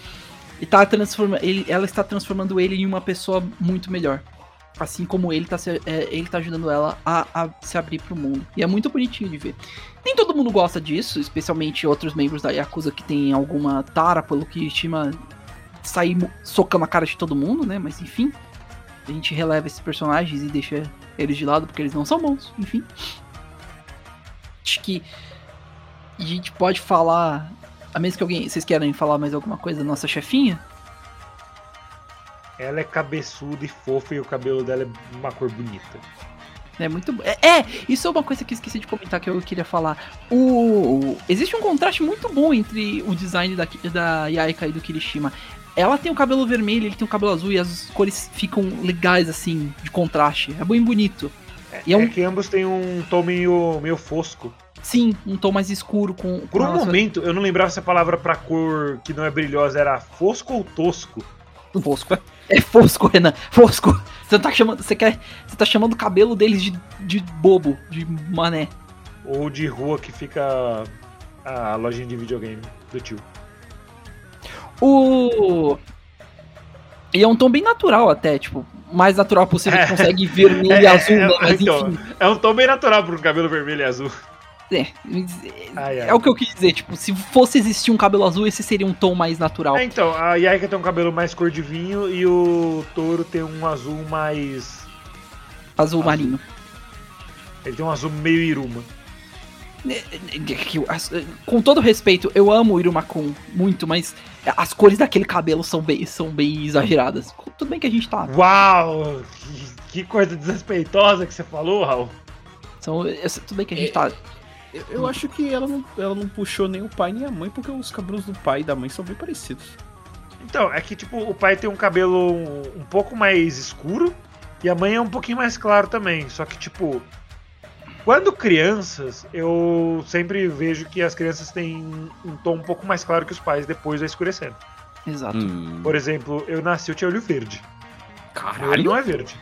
E tá transformando. Ela está transformando ele em uma pessoa muito melhor. Assim como ele tá, se, é, ele tá ajudando ela a, a se abrir pro mundo. E é muito bonitinho de ver. Nem todo mundo gosta disso, especialmente outros membros da Yakuza que tem alguma tara pelo que estima sair socando a cara de todo mundo, né? Mas enfim. A gente releva esses personagens e deixa eles de lado porque eles não são bons, enfim. Acho que a gente pode falar a menos que alguém. Vocês querem falar mais alguma coisa da nossa chefinha? Ela é cabeçuda e fofa e o cabelo dela é uma cor bonita. É muito é, é, isso é uma coisa que eu esqueci de comentar que eu queria falar. O, existe um contraste muito bom entre o design da, da Yaika e do Kirishima. Ela tem o cabelo vermelho, ele tem o cabelo azul e as cores ficam legais assim, de contraste. É bem bonito. É, é, um... é que ambos têm um tom meio, meio fosco. Sim, um tom mais escuro com. Por um momento, eu não lembrava se a palavra pra cor que não é brilhosa era fosco ou tosco. Fosco. É fosco, Renan. Fosco. Você tá chamando. Você quer. Você tá chamando o cabelo deles de, de bobo, de mané. Ou de rua que fica a lojinha de videogame do tio. O. E é um tom bem natural até, tipo, mais natural possível, É. que consegue vermelho É, e azul, é, né? Mas então, enfim. é um tom bem natural para um cabelo vermelho e azul. É, Ai, ai. é o que eu quis dizer, tipo, se fosse existir um cabelo azul, esse seria um tom mais natural. É, então, a Yaika tem um cabelo mais cor de vinho e o touro tem um azul mais. Azul marinho. Ele tem um azul meio iruma. Que eu- as- Com todo respeito, eu amo o Irumakun muito, mas as cores daquele cabelo são bem, são bem exageradas. Tudo bem que a gente tá. Uau! Que, que coisa desrespeitosa que você falou, Raul. São, tudo bem que a gente É, tá. Eu, eu acho que ela não, ela não puxou nem o pai nem a mãe, porque os cabelos do pai e da mãe são bem parecidos. Então, é que tipo, o pai tem um cabelo um, um pouco mais escuro e a mãe é um pouquinho mais claro também. Só que, tipo, quando crianças, eu sempre vejo que as crianças têm um tom um pouco mais claro que os pais depois vai escurecendo. Exato. Hum, Por exemplo, eu nasci, eu tinha olho verde. Caralho. não é verde.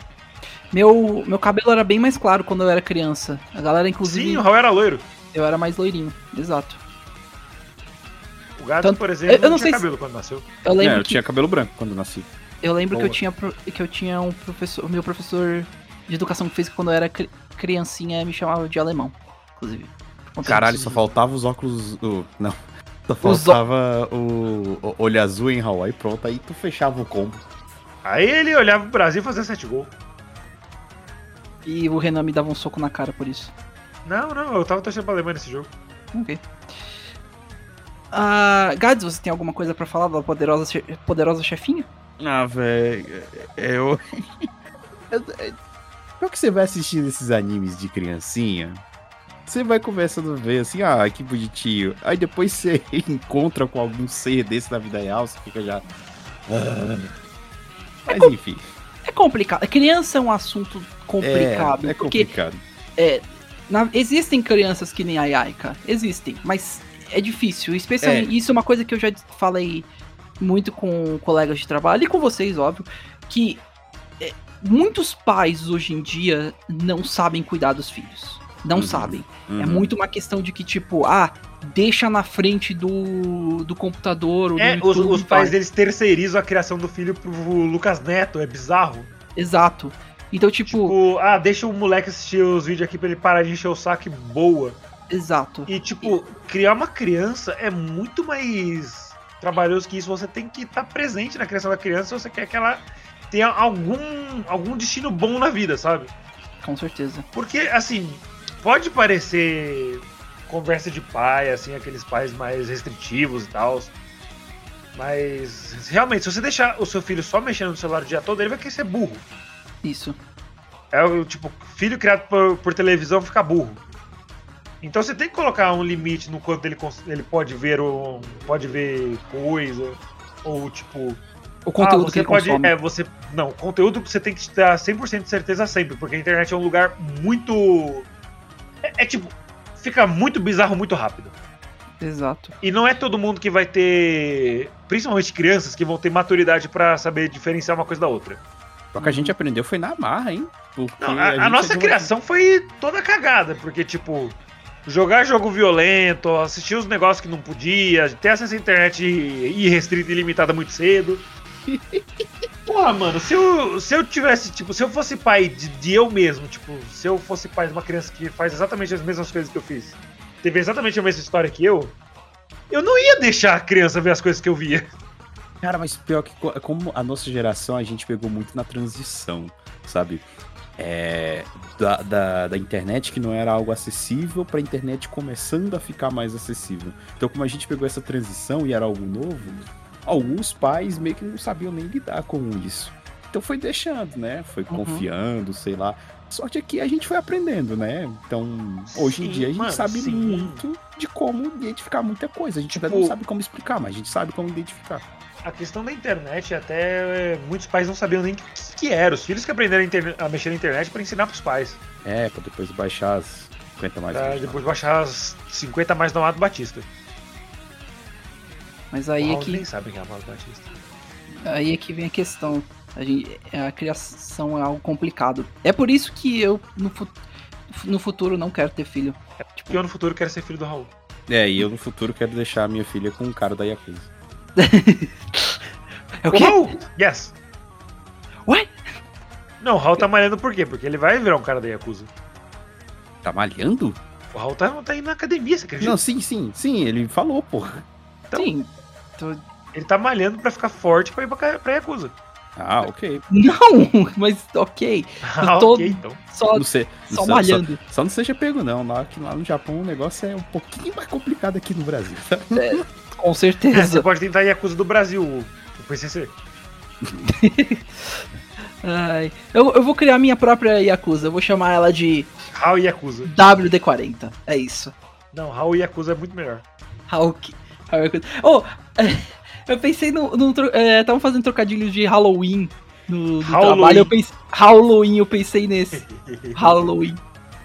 Meu, meu cabelo era bem mais claro quando eu era criança. A galera, inclusive, Sim, o Raul era loiro. eu era mais loirinho. Exato. O gato, Tanto- por exemplo, eu- eu não não tinha sei se- cabelo quando nasceu. Eu É, lembro eu que, tinha cabelo branco quando nasci. eu lembro que eu tinha que eu tinha um professor, o meu professor de educação física quando eu era criancinha me chamava de alemão, inclusive. Caralho, disso. só faltava os óculos. o- não. Só faltava o, o olho azul em Hawaii, pronto, aí tu fechava o combo. Aí ele olhava pro Brasil e fazia sete gols. E o Renan me dava um soco na cara por isso. Não, não, eu tava torcendo pra Alemanha nesse jogo. Ok. Ah, Gads, você tem alguma coisa pra falar da poderosa, poderosa chefinha? Ah, velho, eu. Pior que você vai assistindo esses animes de criancinha, você vai começando a ver assim, ah, que bonitinho. Aí depois você encontra com algum ser desse na vida real, você fica já. Ah. Mas enfim, É complicado. Criança é um assunto complicado. é, é porque complicado. na- existem crianças que nem a Yaika. Existem, mas é difícil. Especialmente, isso é uma coisa que eu já falei muito com colegas de trabalho e com vocês, óbvio, que é, muitos pais hoje em dia não sabem cuidar dos filhos. Não Uhum. sabem. É Uhum. muito uma questão de que, tipo, ah, deixa na frente do, do computador. ou É, do os, YouTube, os pais deles terceirizam a criação do filho pro Lucas Neto, é bizarro. Exato. Então, tipo, Tipo, ah, deixa o moleque assistir os vídeos aqui pra ele parar de encher o saco e boa. exato. E, tipo, criar uma criança é muito mais trabalhoso que isso. Você tem que estar presente na criação da criança se você quer que ela tenha algum, algum destino bom na vida, sabe? Com certeza. Porque, assim, pode parecer conversa de pai, assim, aqueles pais mais restritivos e tal. Mas, realmente, se você deixar o seu filho só mexendo no celular o dia todo, ele vai querer ser burro. Isso. É o tipo, filho criado por, por televisão fica burro. Então você tem que colocar um limite no quanto ele, ele pode ver um, pode ver coisa. Ou tipo. O conteúdo ah, que você ele pode. consome. É, você. Não, conteúdo você tem que ter 100% de certeza sempre, porque a internet é um lugar muito. É, é tipo. Fica muito bizarro muito rápido. Exato. E não é todo mundo que vai ter. Principalmente crianças que vão ter maturidade pra saber diferenciar uma coisa da outra. Só que a gente aprendeu foi na marra, hein? Porque Não, a, a nossa é uma- criação foi toda cagada, porque, tipo, jogar jogo violento, assistir os negócios que não podia, ter acesso à internet irrestrita e ilimitada muito cedo. Porra, mano, se eu, se eu tivesse, tipo, se eu fosse pai de, de eu mesmo, tipo, se eu fosse pai de uma criança que faz exatamente as mesmas coisas que eu fiz, teve exatamente a mesma história que eu, eu não ia deixar a criança ver as coisas que eu via. Cara, mas pior que co- como a nossa geração, a gente pegou muito na transição, sabe? É, da, da, da internet que não era algo acessível pra internet começando a ficar mais acessível. Então, como a gente pegou essa transição e era algo novo, alguns pais meio que não sabiam nem lidar com isso. Então foi deixando, né? Foi Uhum. confiando, sei lá. Sorte é que a gente foi aprendendo, né? Então, hoje em Sim, dia a gente mano, sabe sim. muito de como identificar muita coisa. A gente ainda Tipo- não sabe como explicar, mas a gente sabe como identificar. A questão da internet, até é, muitos pais não sabiam nem o que, que era. Os filhos que aprenderam a, a mexer na internet para ensinar pros pais. É, pra depois baixar as 50 mais. Pra vezes, depois baixar as 50 mais do Amado Batista. Mas O aí é Raul que, nem sabe quem é Amado Batista. aí é que vem a questão. A, gente, a criação é algo complicado. É por isso que eu, no, fu- no futuro, não quero ter filho. Porque eu no futuro quero ser filho do Raul. É, e eu no futuro quero deixar a minha filha com um cara da Yakuza. É o O quê? Raul! Yes! Ué? Não, o Raul tá malhando por quê? Porque ele vai virar um cara da Yakuza. Tá malhando? O Raul tá, tá indo na academia, você acredita? Não, sim, sim, sim, ele falou, porra. Então- Sim. Tô- Ele tá malhando pra ficar forte pra ir pra, pra Yakuza. Ah, ok. Não, mas ok. Ah, tô- ok, então. Só, Não sei, só não malhando. Só, só não seja pego, não. Lá, que lá no Japão o negócio é um pouquinho mais complicado aqui no Brasil. tá? Com Você certeza. pode tentar Yakuza do Brasil, o PCC. Ai, eu, eu vou criar minha própria Yakuza. Eu vou chamar ela de Raul Yakuza. WD-40. É isso. Não, Raul Yakuza é muito melhor. Hulk. Oh, eu pensei no. tro- é, fazendo trocadilhos de Halloween no, trabalho. Eu pensei, Halloween, eu pensei nesse. Halloween.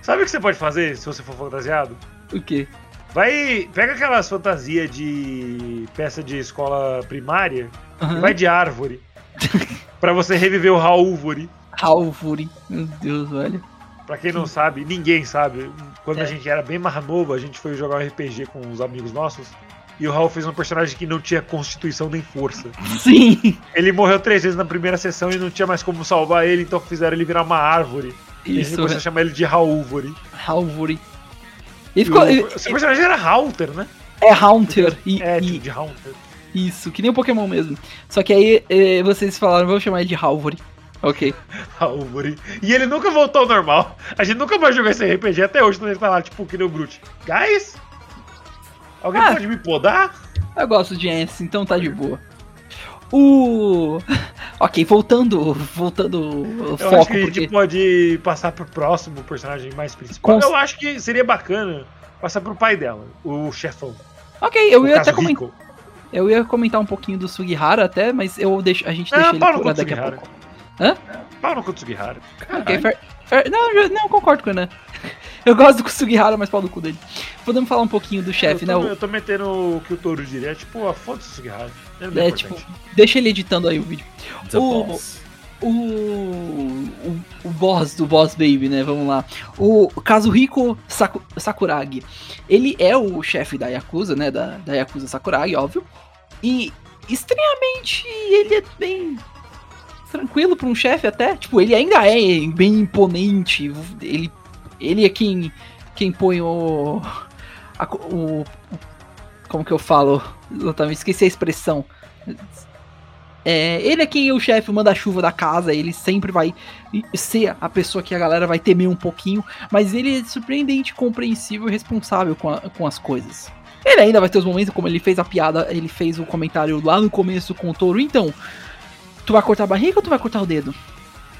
Sabe o que você pode fazer se você for fantasiado? O quê? Vai, pega aquelas fantasias de peça de escola primária Aham. e vai de árvore. pra você reviver o Raulvore. Halvuri. Meu Deus, velho. Pra quem não sabe, ninguém sabe. Quando a É. gente era bem mais novo, a gente foi jogar um RPG com os amigos nossos. E o Raul fez um personagem que não tinha constituição nem força. Sim. Ele morreu três vezes na primeira sessão e não tinha mais como salvar ele, então fizeram ele virar uma árvore. e Isso, começou a chamar ele de Raulvore. Ele E ficou. o, ele- seu personagem era Halter, né? é Haunter. E, É, e- tipo de Haunter. isso, que nem o Pokémon mesmo. Só que aí eh, vocês falaram, vamos chamar ele de Halvuri. Ok. Raulvore. E ele nunca voltou ao normal. A gente nunca mais jogou esse RPG até hoje, quando ele tá lá, tipo, que nem o Groot. Guys? Alguém Ah. pode me podar? Eu gosto de Ants, então tá de boa. O. Ok, voltando. Voltando o Eu foco, acho que a gente porque. pode passar pro próximo personagem mais principal. Com- Eu acho que seria bacana passar pro pai dela, o chefão. Ok, eu o ia até comentar. Eu ia comentar um pouquinho do Sugihara até, mas eu deixo, a gente Ah, deixa ele pau no por lá cu do daqui a pouco. Pau no cu do Sugihara. Ok, fair, fair- não, não concordo com o Renan. Eu gosto do Sugihara, mas pau do cu dele. Podemos falar um pouquinho do chefe, né? eu tô metendo o que o Touro diria, é tipo, a foda do Sugihara. É, é, tipo, deixa ele editando aí o vídeo. The O- Boss. O, o, o boss do Boss Baby, né? Vamos lá. O Kazuhiko Saku, Sakuragi. Ele é o chefe da Yakuza, né? Da, da Yakuza Sakuragi, óbvio. E estranhamente ele é bem tranquilo pra um chefe até. Tipo, ele ainda é bem imponente. Ele, ele é quem, quem põe o, a o. Como que eu falo? Exatamente, esqueci a expressão. É, ele é quem é o chefe manda-chuva da casa, ele sempre vai ser a pessoa que a galera vai temer um pouquinho, mas ele é surpreendente, compreensível e responsável com, a- com as coisas. Ele ainda vai ter os momentos, como ele fez a piada, ele fez o comentário lá no começo com o touro, então, tu vai cortar a barriga ou tu vai cortar o dedo?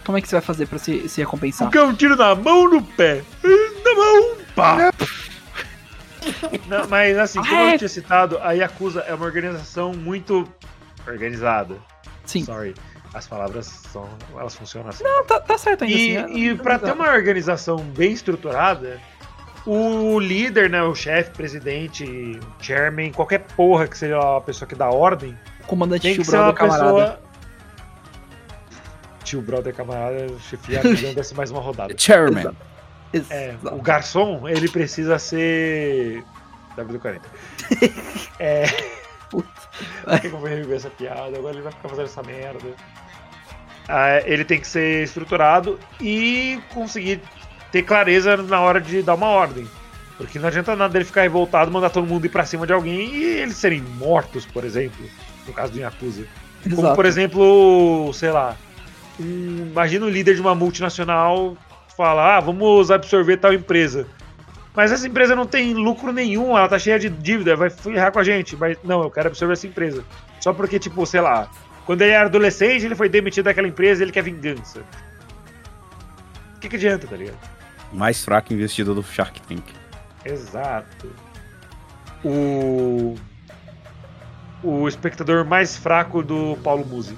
Como é que você vai fazer pra se, se recompensar? Porque é um tiro na mão no pé. Na mão, pá. Não, mas assim, como Ah, é. eu tinha citado, a Yakuza é uma organização muito organizada. Sim, Sorry. As palavras são. Elas funcionam assim. não, tá, tá certo ainda E, assim. e pra ter uma organização bem estruturada, o líder, né, o chefe, presidente, chairman, qualquer porra que seja a pessoa que dá ordem, comandante tem que ser uma brother camarada. Tio brother camarada, chefiar, não desce mais uma rodada. Chairman. É, o garçom, ele precisa ser. WD-40. É. Que eu vou reviver essa piada? Agora ele vai ficar fazendo essa merda. Ah, ele tem que ser estruturado e conseguir ter clareza na hora de dar uma ordem. Porque não adianta nada ele ficar revoltado, mandar todo mundo ir pra cima de alguém e eles serem mortos, por exemplo. No caso do Yakuza. Como, Exato. por exemplo, sei lá. Um- imagina o líder de uma multinacional falar: ah, vamos absorver tal empresa. Mas essa empresa não tem lucro nenhum, ela tá cheia de dívida, vai ferrar com a gente. Mas não, eu quero absorver essa empresa. Só porque, tipo, sei lá, quando ele era adolescente, ele foi demitido daquela empresa e ele quer vingança. O que, que adianta, tá ligado? Mais fraco investidor do Shark Tank. Exato. O. O espectador mais fraco do Paulo Musi.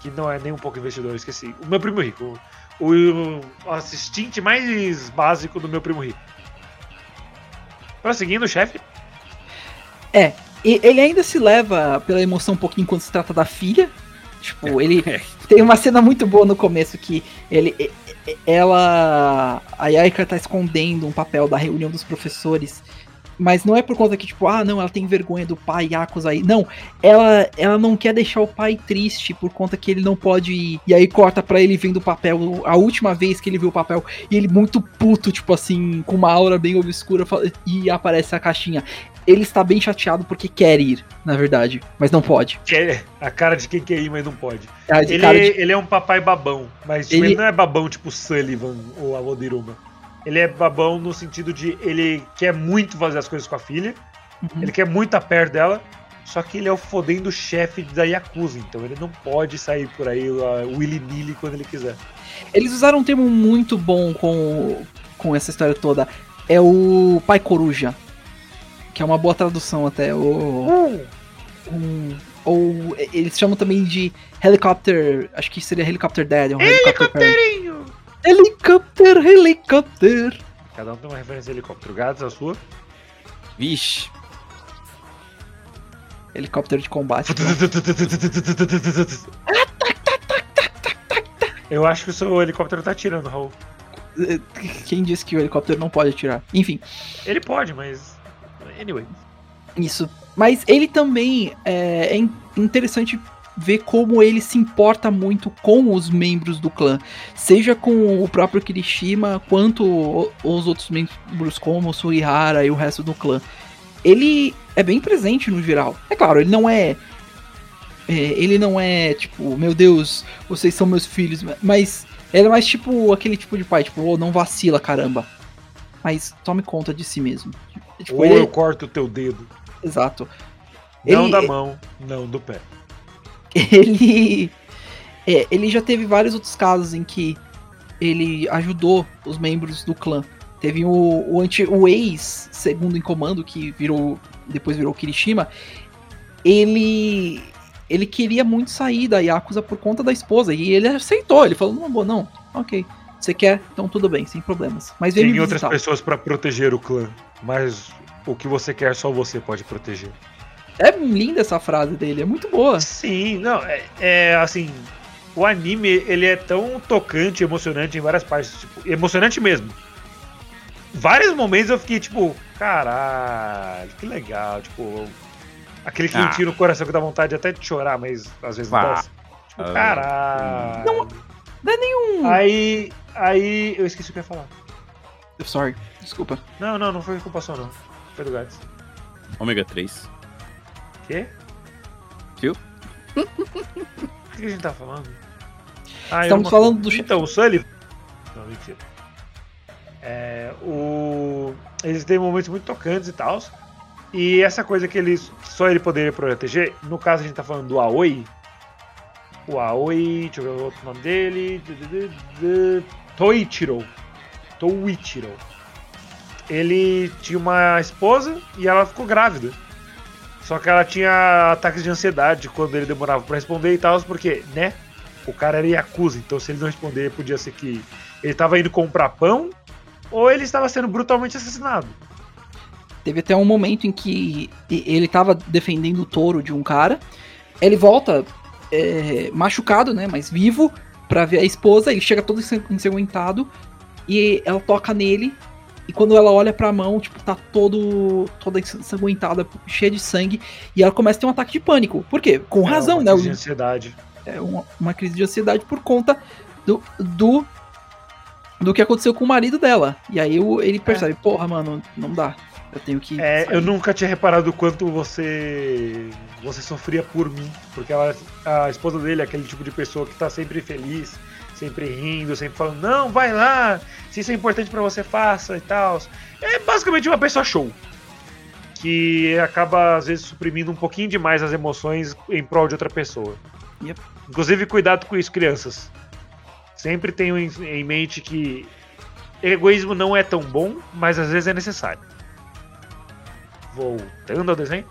Que não é nem um pouco investidor, eu esqueci. O meu primo rico. O, o assistente mais básico do meu primo rico. Prosseguindo, chefe. E- ele ainda se leva pela emoção um pouquinho quando se trata da filha. Tipo, ele tem uma cena muito boa no começo que ele ela a Yaika tá escondendo um papel da reunião dos professores Mas não é por conta que, tipo, ah, não, ela tem vergonha do pai Yakuza aí. Não, ela, ela não quer deixar o pai triste por conta que ele não pode ir. E aí corta pra ele vendo o papel, a última vez que ele viu o papel, e ele muito puto, tipo assim, com uma aura bem obscura, e aparece a caixinha. Ele está bem chateado porque quer ir, na verdade, mas não pode. É, a cara de quem quer ir, mas não pode. Ele, de... ele, é um papai babão, mas tipo, ele... ele... não é babão tipo Sullivan ou a Wodiruma. Ele é babão no sentido de ele quer muito fazer as coisas com a filha, uhum. ele quer muito estar perto dela, só que ele é o fodendo chefe da Yakuza, então ele não pode sair por aí uh, willy-nilly quando ele quiser. Eles usaram um termo muito bom com, com essa história toda. É o pai coruja. Que é uma boa tradução até. O, hum. um, ou eles chamam também de helicopter. Acho que seria helicopter dad. Um Helicopterinho! Helicóptero, helicóptero. Cada um tem uma referência de helicóptero. Gatos, a sua? Vixe. Helicóptero de combate. Eu acho que o seu helicóptero tá atirando, Raul. Quem disse que o helicóptero não pode atirar? Enfim. Ele pode, mas. Anyway. Isso. Mas ele também é, é interessante ver como ele se importa muito com os membros do clã, seja com o próprio Kirishima, quanto os outros membros como o Suihara e o resto do clã. Ele é bem presente no geral. É claro, ele não é, é ele não é tipo, meu Deus, vocês são meus filhos, mas ele é mais tipo aquele tipo de pai, tipo, oh, não vacila, caramba. Mas tome conta de si mesmo. Tipo, Ou ele... eu corto o teu dedo. Exato. Não ele... da mão, não do pé. ele é, ele já teve vários outros casos em que ele ajudou os membros do clã. Teve o, o, anti, o ex segundo em comando que virou depois virou Kirishima. Ele ele queria muito sair da Yakuza por conta da esposa e ele aceitou. Ele falou: "Não, não, ok. Você quer? Então tudo bem, sem problemas. Mas Tem outras pessoas para proteger o clã, mas o que você quer só você pode proteger. É linda essa frase dele, é muito boa. Sim, não, é, é assim. O anime, ele é tão tocante, emocionante em várias partes. Tipo, emocionante mesmo. Vários momentos eu fiquei tipo, caralho, que legal. Tipo, aquele quentinho ah. no coração que dá vontade até de chorar, mas às vezes não dá. Tipo, ah. caralho. Não, não é nenhum. Aí, aí, eu esqueci o que eu ia falar. Sorry, desculpa. Não, não, não foi culpa só não. Foi do Gats. Ômega 3. Quê? Viu? O que a gente tá falando? Ah, Estamos falando do. Então, o Sully. Não, mentira. É, o... Eles têm momentos muito tocantes e tal. E essa coisa que ele só ele poderia proteger, no caso a gente tá falando do Aoi. O Aoi, deixa eu ver o outro nome dele. Toichiro. Toichiro. Ele tinha uma esposa e ela ficou grávida. Só que ela tinha ataques de ansiedade quando ele demorava para responder e tal, porque, né? O cara era Yakuza, então se ele não responder, podia ser que ele estava indo comprar pão ou ele estava sendo brutalmente assassinado. Teve até um momento em que ele estava defendendo o touro de um cara. Ele volta é, machucado, né? Mas vivo, para ver a esposa. Ele chega todo ensanguentado e ela toca nele e quando ela olha pra mão, tipo, tá todo, toda ensanguentada, cheia de sangue. E ela começa a ter um ataque de pânico. Por quê? Com é razão, uma né? Crise de ansiedade. É uma, uma crise de ansiedade por conta do, do do que aconteceu com o marido dela. E aí ele percebe, é. porra, mano, não dá. Eu tenho que. É, sair. eu nunca tinha reparado o quanto você. você sofria por mim. Porque ela, a esposa dele é aquele tipo de pessoa que tá sempre feliz, sempre rindo, sempre falando, não, vai lá, se isso é importante para você, faça e tal. É basicamente uma pessoa show. Que acaba, às vezes, suprimindo um pouquinho demais as emoções em prol de outra pessoa. Yep. Inclusive, cuidado com isso, crianças. Sempre tenham em mente que egoísmo não é tão bom, mas às vezes é necessário. Voltando ao desenho.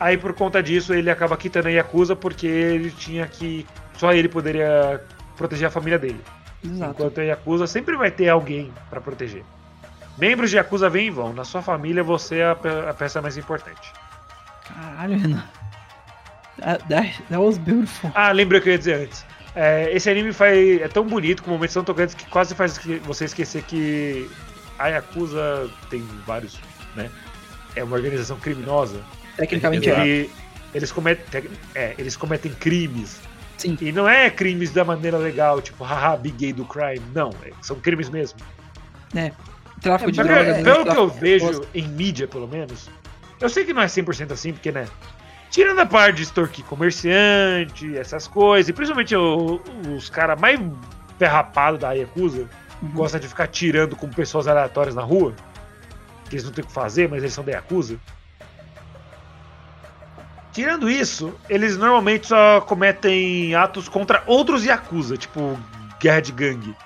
Aí, por conta disso, ele acaba quitando a Yakuza porque ele tinha que. Só ele poderia proteger a família dele. Exato. Enquanto a Yakuza sempre vai ter alguém para proteger. Membros de Yakuza vêm e vão. Na sua família, você é a, peça mais importante. Caralho, Renan. That, that, that was beautiful. Ah, lembrei o que eu ia dizer antes. É, esse anime faz, é tão bonito, com momentos tão tocantes, que quase faz você esquecer que a Yakuza tem vários, né? é uma organização criminosa, Tecnicamente é. ele- eles, cometem, é, eles cometem crimes. Sim. E não é crimes da maneira legal, tipo, haha, big gay do crime. Não, é- são crimes mesmo. Tráfico de Só que, drogas. é, pelo que Tráfico eu de vejo em mídia, pelo menos, eu sei que não é 100% assim, porque, né? Tirando a parte de extorquir comerciante, essas coisas, e principalmente o- os caras mais ferrapados da Yakuza, Uhum. gostam de ficar tirando com pessoas aleatórias na rua, que eles não têm o que fazer, mas eles são da Yakuza. Tirando isso, eles normalmente só cometem atos contra outros Yakuza, tipo guerra de gangue.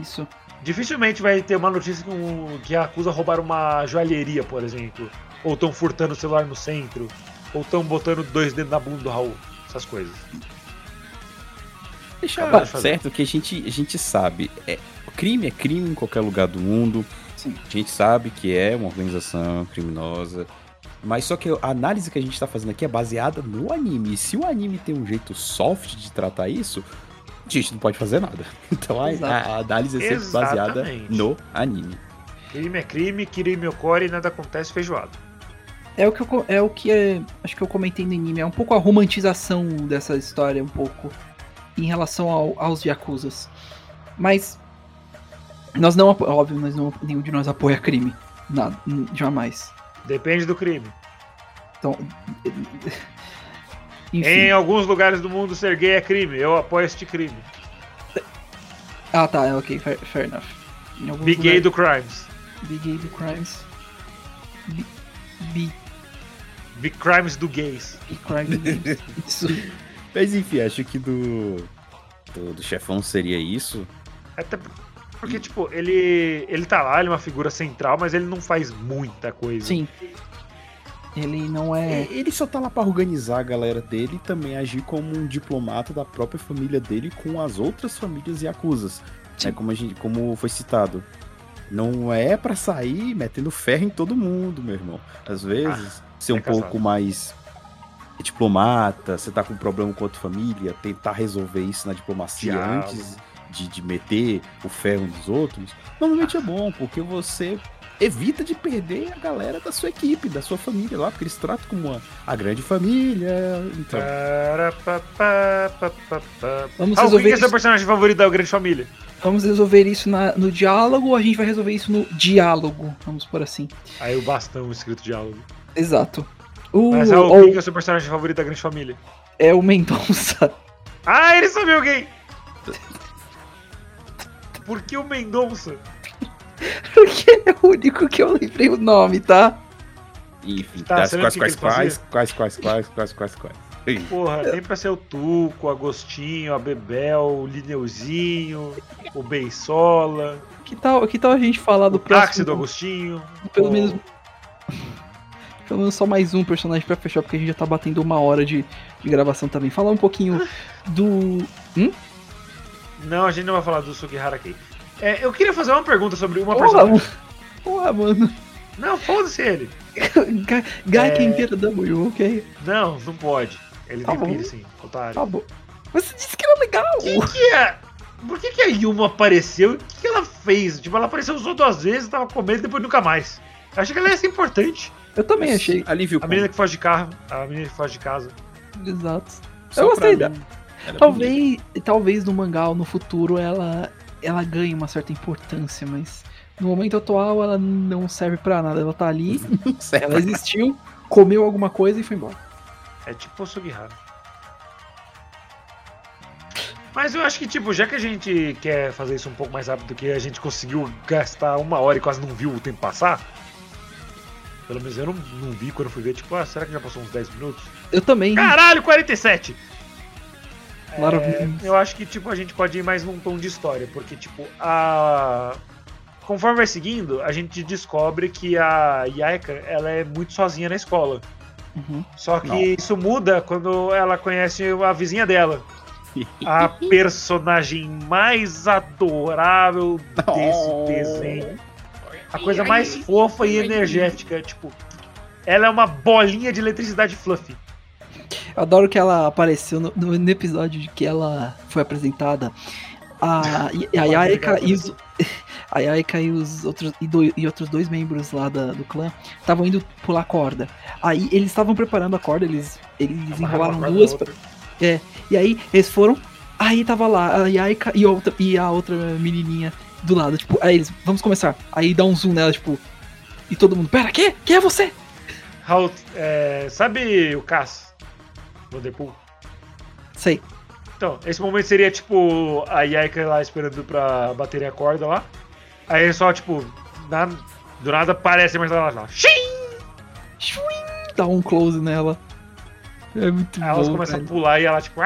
Isso. Dificilmente vai ter uma notícia que, um, que acusa roubar uma joalheria, por exemplo. Ou estão furtando o celular no centro. Ou estão botando dois dedos na bunda do Raul. Essas coisas. Deixa de certo que a gente, a gente sabe. É, crime é crime em qualquer lugar do mundo. Sim. A gente sabe que é uma organização criminosa. Mas só que a análise que a gente tá fazendo aqui é baseada no anime. E se o anime tem um jeito soft de tratar isso, a gente não pode fazer nada. Então a, a análise é sempre baseada Exatamente. no anime. Crime é crime, crime ocorre e nada acontece feijoado. É o que eu, é o que é, acho que eu comentei no anime, é um pouco a romantização dessa história, um pouco em relação ao- aos Yakuzas. Mas nós não, óbvio, nós não, nenhum de nós apoia crime, nada, jamais. Depende do crime. Então, enfim. Em alguns lugares do mundo, ser gay é crime. Eu apoio este crime. Ah, tá, é, ok, fair, fair enough. Em alguns Big gay lugares- do crimes. Big Gay do Crimes. Big, big, Big crimes do gays. big Crimes. Isso. Mas enfim, acho que do, do, do chefão seria isso. Até porque, tipo, ele, ele tá lá, ele é uma figura central, mas ele não faz muita coisa. Sim. Ele não é. Ele só tá lá pra organizar a galera dele e também agir como um diplomata da própria família dele com as outras famílias Yakuzas. Sim. É como, a gente, como foi citado. Não é pra sair metendo ferro em todo mundo, meu irmão. Às vezes, ser um é casado. pouco mais diplomata, você tá com um problema com outra família, tentar resolver isso na diplomacia Diálogo. antes de, de meter o ferro nos outros, normalmente é bom, porque você evita de perder a galera da sua equipe, da sua família lá, porque eles tratam como uma, a grande família. Então, Vamos que é seu isso. personagem favorito da Grande Família? Vamos resolver isso na- no diálogo ou a gente vai resolver isso no diálogo? Vamos por assim. Aí o bastão escrito diálogo. Exato. O, Mas ou quem que é o seu personagem favorito da Grande Família? é o Mendonça. Ah, ele sabe alguém! Por que o Mendonça? Porque é o único que eu lembrei o nome, tá? enfim, Tá, das você quais, quais, quais, quais, quais, quais, quais, quais, quais. Porra, tem pra ser o Tuco, o Agostinho, a Bebel, o Lineuzinho, o Beisola, Que tal, que tal a gente falar do o táxi próximo? do Agostinho. Pelo menos. Pelo menos só mais um personagem pra fechar, porque a gente já tá batendo uma hora de, de gravação também. Falar um pouquinho do. Não, a gente não vai falar do Sugihara aqui. É, eu queria fazer uma pergunta sobre uma Porra, personagem. Porra, mano. Não, foda-se ele. Gai Gai É. Kenkeira W, ok? Não, não pode. Ele Tá tem bom. piercing, otário. Tá bom. Você disse que era legal. O que é? Por que, que a Yuma apareceu? O que, que ela fez? Tipo, ela apareceu só duas vezes, tava com medo e depois nunca mais. Eu achei que ela ia ser importante. Eu também achei. Alívio A menina que foge de carro, a menina que foge de casa. Exato. Só eu gostei dela. Talvez, talvez no mangá ou no futuro ela, ela ganhe uma certa importância, mas no momento atual ela não serve pra nada. Ela tá ali, ela existiu, comeu alguma coisa e foi embora. É tipo o Sugihara. Mas eu acho que, tipo, já que a gente quer fazer isso um pouco mais rápido, que a gente conseguiu gastar uma hora e quase não viu o tempo passar. Pelo menos eu não, não vi quando eu fui ver, tipo, ah, será que já passou uns 10 minutos? Eu também. Caralho, 47! Maravilha. Eu acho que, tipo, a gente pode ir mais num tom de história, porque, tipo, a... Conforme vai seguindo, a gente descobre que a Yaika, ela é muito sozinha na escola. Uhum. Só que Não. isso muda quando ela conhece a vizinha dela. A personagem mais adorável desse Oh. desenho. A coisa mais fofa e energética. Tipo, ela é uma bolinha de eletricidade fluffy. Eu adoro que ela apareceu no, no- episódio de que ela foi apresentada. A, a Yarika obrigada. iso- A Yaika e os outros e, do- e outros dois membros lá da- do clã estavam indo pular corda. Aí eles estavam preparando a corda, eles, eles enrolaram duas. outra. E aí eles foram. Aí tava lá a Yaika e, outra, e a outra menininha do lado. Tipo, aí eles, vamos começar. Aí dá um zoom nela, tipo. E todo mundo, pera, quê? Quem é você? Raul, é, sabe o Cass? Do Deadpool? Sei. Então, esse momento seria tipo a Yaika lá esperando pra baterem a corda lá. Aí só, tipo, na- do nada aparece mais ela lá. Xim! Shwing! Dá um close nela. É muito Aí elas começam a pular e ela, tipo.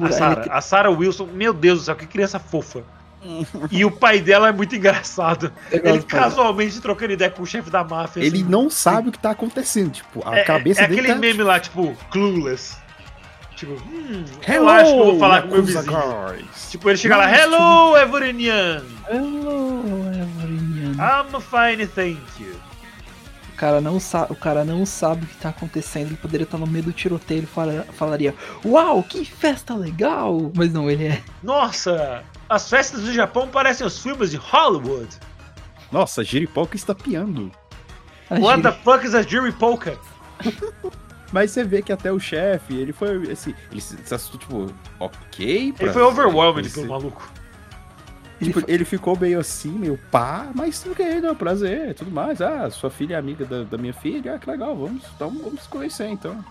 A Sarah, a Sarah Wilson, meu Deus do céu, que criança fofa. E o pai dela é muito engraçado. Eu Ele casualmente trocando ideia com o chefe da máfia. Ele assim. não sabe o que tá acontecendo. Tipo, a é, cabeça é dele aquele tá. meme lá, tipo, clueless. Tipo, hum, eu Hello, acho que eu vou falar com meu vizinho. Guys. Tipo, ele chega lá, hello, Everinian. Hello, Everinian. I'm fine, thank you. O cara não sabe, o cara não sabe o que tá acontecendo. Ele poderia estar no meio do tiroteio, ele fala- falaria: "Uau, que festa legal!" Mas não, ele é. Nossa, as festas do Japão parecem os filmes de Hollywood. Nossa, Jeripoca está piando. a What the gíria. fuck is a Jiripoka? Mas você vê que até o chefe, ele foi assim, ele se assustou, tipo, ok. Ele foi overwhelmed pelo maluco. Ele Tipo, ele ficou meio assim, meio pá, mas ok, não, prazer, tudo mais. Ah, sua filha é amiga da, da minha filha, ah, que legal, vamos, então vamos se conhecer então.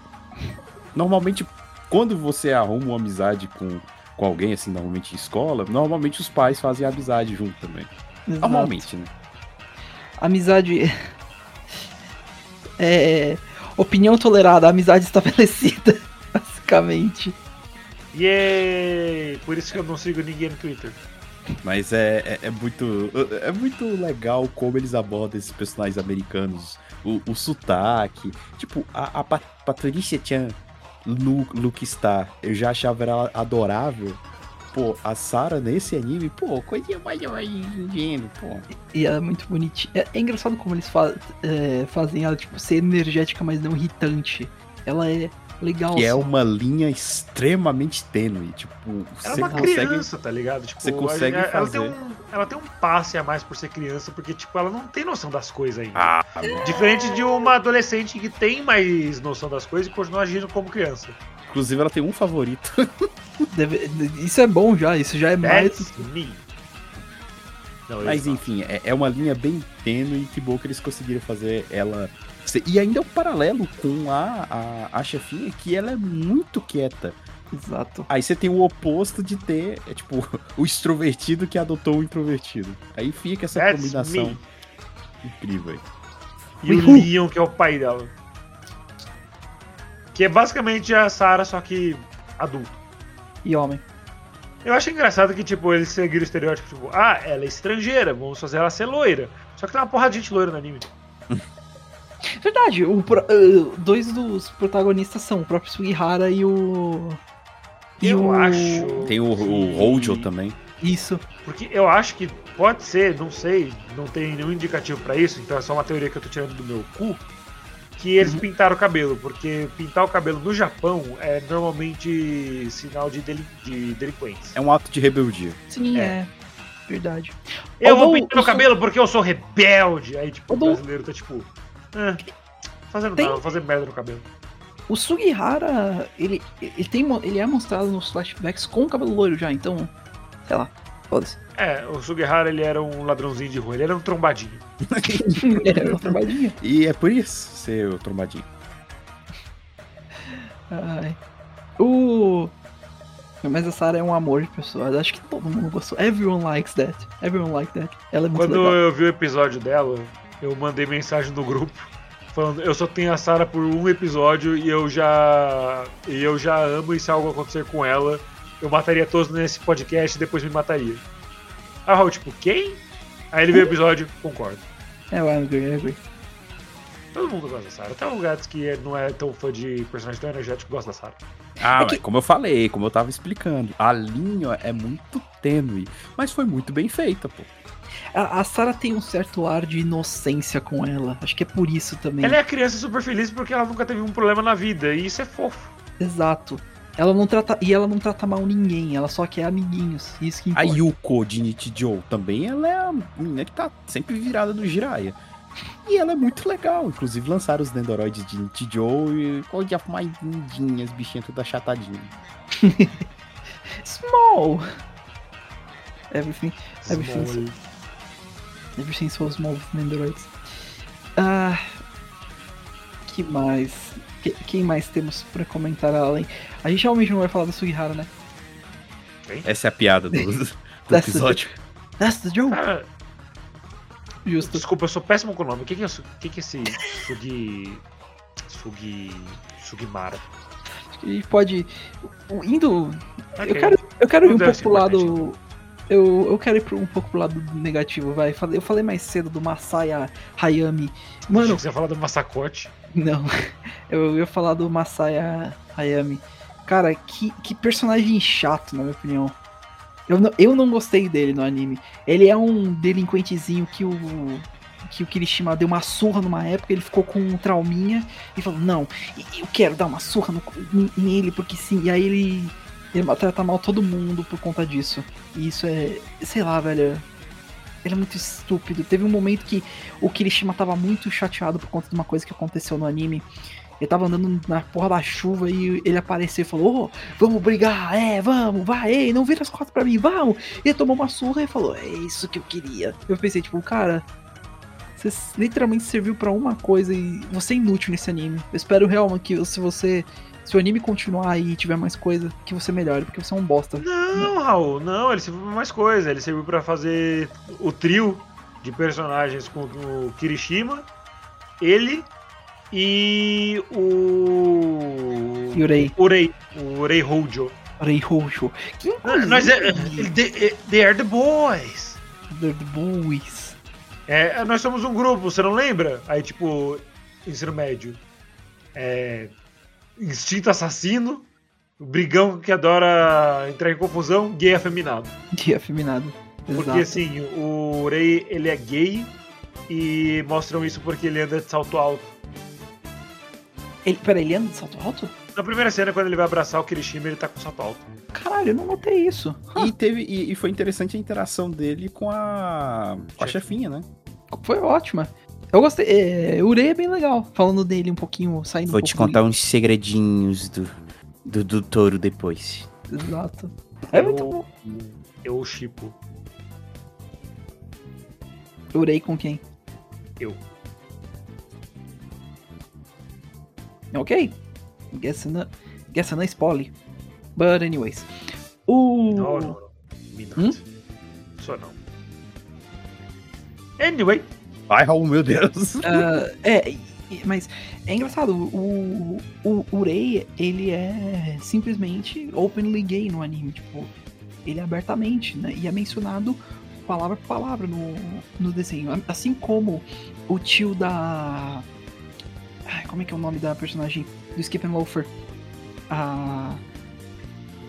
Normalmente, quando você arruma uma amizade com, com alguém, assim, normalmente em escola, normalmente os pais fazem amizade junto também. Exato. Normalmente, né? Amizade. É. Opinião tolerada, amizade estabelecida. Basicamente. Yay! Por isso que eu não sigo ninguém no Twitter. Mas é, é, é muito. É muito legal como eles abordam esses personagens americanos. O, o sotaque. Tipo, a, a Pat- Patricia Chan no Luke Star, eu já achava ela adorável. Pô, a Sarah nesse anime, pô, coisinha mais ingênua, pô. E ela é muito bonitinha. É, é engraçado como eles fa- é, fazem ela, tipo, ser energética, mas não irritante. Ela é legal. Que é uma linha extremamente tênue. Tipo, Ela é uma consegue. criança, tá ligado? Tipo, você consegue ela, ela tem fazer. um, ela tem um passe a mais por ser criança, porque, tipo, ela não tem noção das coisas ainda. Ah, Diferente de uma adolescente que tem mais noção das coisas e continua agindo como criança. inclusive, ela tem um favorito. Deve- isso é bom já, isso já é mais. That's me. Não, Mas enfim, é, é uma linha bem tênue e que bom que eles conseguiram fazer ela. E ainda é um paralelo com a, a, a chefinha, que ela é muito quieta. Exato. Aí você tem o oposto de ter, é, tipo, o extrovertido que adotou o introvertido. Aí fica essa That's combinação me. incrível aí. E o Leon, que é o pai dela. Que é basicamente a Sarah, só que adulto. E homem. Eu acho engraçado que, tipo, eles seguiram o estereótipo, tipo, ah, ela é estrangeira, vamos fazer ela ser loira. Só que tem uma porra de gente loira no anime. Verdade, o pro- uh, dois dos protagonistas são o próprio Sugihara e o. E Eu o... acho. Tem o, o que- Hojo também. Isso. Porque eu acho que pode ser, não sei, não tem nenhum indicativo pra isso, então é só uma teoria que eu tô tirando do meu cu, que eles Uhum. pintaram o cabelo, porque pintar o cabelo no Japão é normalmente sinal de, deli de delinquência. É um ato de rebeldia. Sim, É. é. Verdade. Eu vou pintar o cabelo porque eu sou rebelde. Aí, tipo, o brasileiro tá tipo. "Ah, fazendo Tem- nada, fazer merda no cabelo. O Sugihara, ele, ele, tem, ele é mostrado nos flashbacks com o cabelo loiro já, então. Sei lá. Foda-se. É, o Sugihara ele era um ladrãozinho de rua, ele era um trombadinho. é uma trombadinha. E é por isso ser o trombadinho. Ai. O. Mas a Sarah é um amor de pessoa. Acho que todo mundo gostou. Everyone likes that. Everyone likes that. Ela é muito Quando legal. eu vi o episódio dela, eu mandei mensagem no grupo falando, eu só tenho a Sarah por um episódio e eu já. E eu já amo e se algo acontecer com ela, eu mataria todos nesse podcast e depois me mataria. Aí o Raul, tipo, quem? Aí ele viu o episódio, concordo. É, eu agree, eu agree. Todo mundo gosta da Sarah. Até o Gats que é- não é tão fã de personagem tão energético gosta da Sarah. Ah, É que- como eu falei, como eu tava explicando, a linha é muito tênue, mas foi muito bem feita, pô. A, a Sarah tem um certo ar de inocência com ela. Acho que é por isso também. Ela é a criança super feliz porque ela nunca teve um problema na vida, e isso é fofo. Exato. Ela não trata. E ela não trata mal ninguém, ela só quer amiguinhos. Isso que A importa. Yuko de Nichijou também, ela é a menina que tá sempre virada do Jiraiya. E ela é muito legal. Inclusive lançaram os Nendoroids de Nichijou e olha mais lindinhas, bichinha toda chatadinha. Small! Everything. Everything. Small. Everything so small with Nendoroids. Ah. Que mais? Que- quem mais temos pra comentar além? A gente realmente não vai falar da Sugihara, né? Essa é a piada do, do That's episódio. That's the joke! Cara, Justo. desculpa, eu sou péssimo com o nome. O que, que é, que, que é esse Sugi. Sugi. Sugimara? Acho que a gente pode. Indo. Eu Ok. quero, eu quero ir um pouco pro lado. Eu, eu quero ir um pouco pro lado negativo, vai. Falei- Eu falei mais cedo do Masaya Hayami. Mano, você ia falar do Massacote. não. Eu ia falar do Masaya Hayami. Cara, que, que personagem chato, na minha opinião. Eu não, eu não gostei dele no anime. Ele é um delinquentezinho que o. Que o Kirishima deu uma surra numa época, ele ficou com um trauminha e falou: Não, eu quero dar uma surra no- nele, porque sim. E aí ele, ele trata mal todo mundo por conta disso. E isso é. Sei lá, velho. Ele é muito estúpido. Teve um momento que o Kirishima tava muito chateado por conta de uma coisa que aconteceu no anime. Ele tava andando na porra da chuva e ele apareceu e falou: Ô, vamos brigar, é, vamos, vai, ei, não vira as costas pra mim, vamos. E ele tomou uma surra e falou: É isso que eu queria. Eu pensei, tipo, cara, você literalmente serviu pra uma coisa e você é inútil nesse anime. Eu espero realmente que se você. Se o anime continuar e tiver mais coisa, que você melhore, porque você é um bosta. Não, Raul, não, ele serviu pra mais coisa. Ele serviu pra fazer o trio de personagens com o Kirishima, ele e o. Yurei, Urei. O Urei Hojo. Rei Rojo. Que Nós é, they, they are the boys. The Boys. É, nós somos um grupo, você não lembra? Aí, tipo, ensino médio. É, instinto assassino, brigão que adora entrar em confusão, gay afeminado. Dia afeminado. Porque Exato. assim, o Rei ele é gay e mostram isso porque ele anda de salto alto. Ele, pera, ele anda de salto alto? Na primeira cena, quando ele vai abraçar o Kirishima, ele tá com salto alto. Caralho, eu não notei isso. E teve e, e foi interessante a interação dele com a, com a chefinha, né? Foi ótima. Eu gostei. É, o Urei é bem legal. Falando dele um pouquinho, saindo Vou um te contar uns segredinhos do, do, do touro depois. Exato. É muito eu, bom. eu chipo. Urei com quem? Eu. Ok. Guess not, guess not spoiler. But anyways. O. Não, não, não. Hum? Só não. Anyway, Ai, Raul, meu Deus. Ah, é, mas é engraçado, o, o Urei, ele é simplesmente openly gay no anime, tipo, ele é abertamente, né, e é mencionado palavra por palavra no, no desenho, assim como o tio da... Ai, como é que é o nome da personagem do Skip and Loafer? A...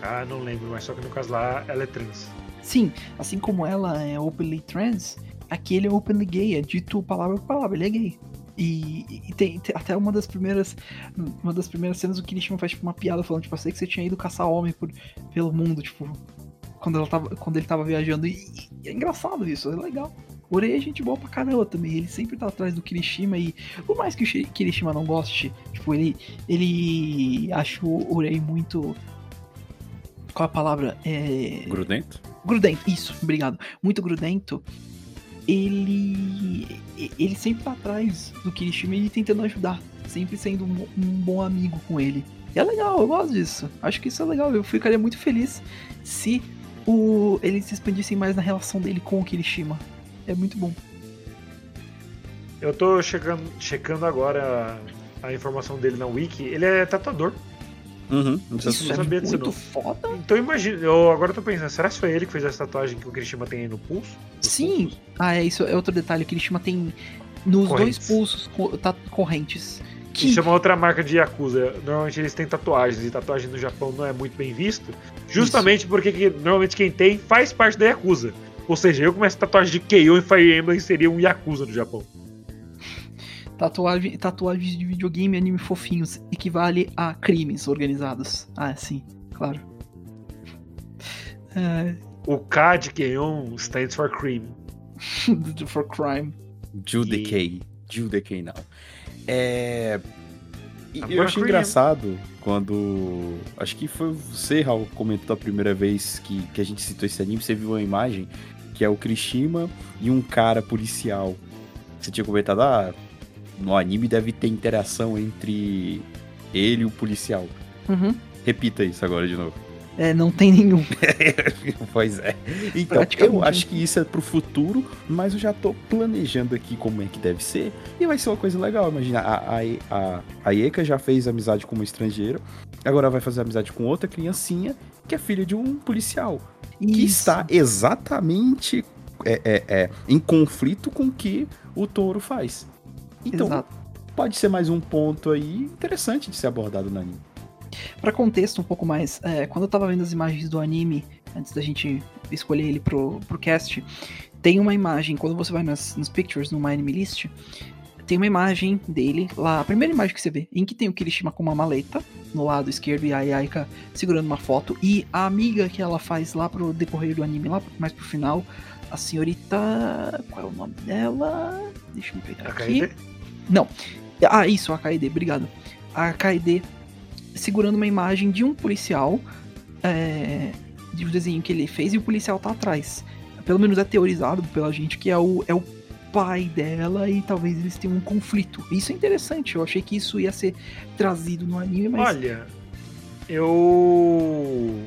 ah, não lembro, mas só que no caso lá ela é trans. Sim, assim como ela é openly trans, aqui ele é openly gay, é dito palavra por palavra, ele é gay. E, e tem, tem até uma das primeiras uma das primeiras cenas o Kirishima faz tipo, uma piada falando, tipo, eu sei que você tinha ido caçar homem por, pelo mundo, tipo, quando, ela tava, quando ele tava viajando. E, e é engraçado isso, é legal. O Urei é gente boa pra caramba também, ele sempre tá atrás do Kirishima e por mais que o Shi- Kirishima não goste, tipo, ele, ele acha o Urei muito... Qual a palavra? É Grudento? grudento, isso, obrigado. Muito grudento. Ele ele sempre tá atrás do Kirishima e tentando ajudar, sempre sendo um, um bom amigo com ele. E é legal, eu gosto disso. Acho que isso é legal. Eu ficaria muito feliz se o eles se expandissem mais na relação dele com o Kirishima. É muito bom. Eu tô checando, checando agora a, a informação dele na Wiki. Ele é tatuador. Uhum. Isso não é muito não. foda. Então imagina, eu agora tô pensando, será que foi ele que fez essa tatuagem que o Kirishima tem aí no pulso? Sim. pulsos? Ah, é isso é outro detalhe. O Kirishima tem nos Correntes. dois pulsos tá, correntes. Que Isso é uma outra marca de Yakuza. Normalmente eles têm tatuagens, e tatuagem no Japão não é muito bem visto. Justamente porque que- normalmente quem tem faz parte da Yakuza. Ou seja, eu com essa tatuagem de KO em Fire Emblem seria um Yakuza no Japão. Tatuagem, tatuagens de videogame e anime fofinhos equivale a crimes organizados. Ah, sim. claro. É, O K de Keon stands for cream. for crime. Judecay. Judecay, não. É. e Eu achei bom, engraçado quando. Acho que foi você, Raul, que comentou a primeira vez que, que a gente citou esse anime. Você viu uma imagem que é o Krishima e um cara policial. Você tinha comentado, ah, no anime deve ter interação entre ele e o policial. Uhum. Repita isso agora de novo. É, não tem nenhum. pois é. Então, eu acho que isso é pro futuro, mas eu já tô planejando aqui como é que deve ser. E vai ser uma coisa legal. Imagina, a, a, a, a Eka já fez amizade com uma estrangeira, agora vai fazer amizade com outra criancinha, que é filha de um policial. Que Isso. está exatamente é, é, é, em conflito com o que o touro faz. Então, Exato. pode ser mais um ponto aí interessante de ser abordado no anime. Pra contexto um pouco mais, é, quando eu tava vendo as imagens do anime, antes da gente escolher ele pro, pro cast, tem uma imagem, quando você vai nas, nos pictures, no My Anime List, tem uma imagem dele lá, a primeira imagem que você vê, em que tem o Kirishima com uma maleta no lado esquerdo e a Yaika segurando uma foto, e a amiga que ela faz lá pro decorrer do anime, lá mais pro final, a senhorita. Qual é o nome dela? Deixa eu pegar A aqui. KD? Ah, isso, a KD, obrigado. A KD segurando uma imagem de um policial, é, de um desenho que ele fez, e o policial tá atrás. Pelo menos é teorizado pela gente que é o, é o pai dela e talvez eles tenham um conflito. Isso é interessante, eu achei que isso ia ser trazido no anime, mas Olha, eu.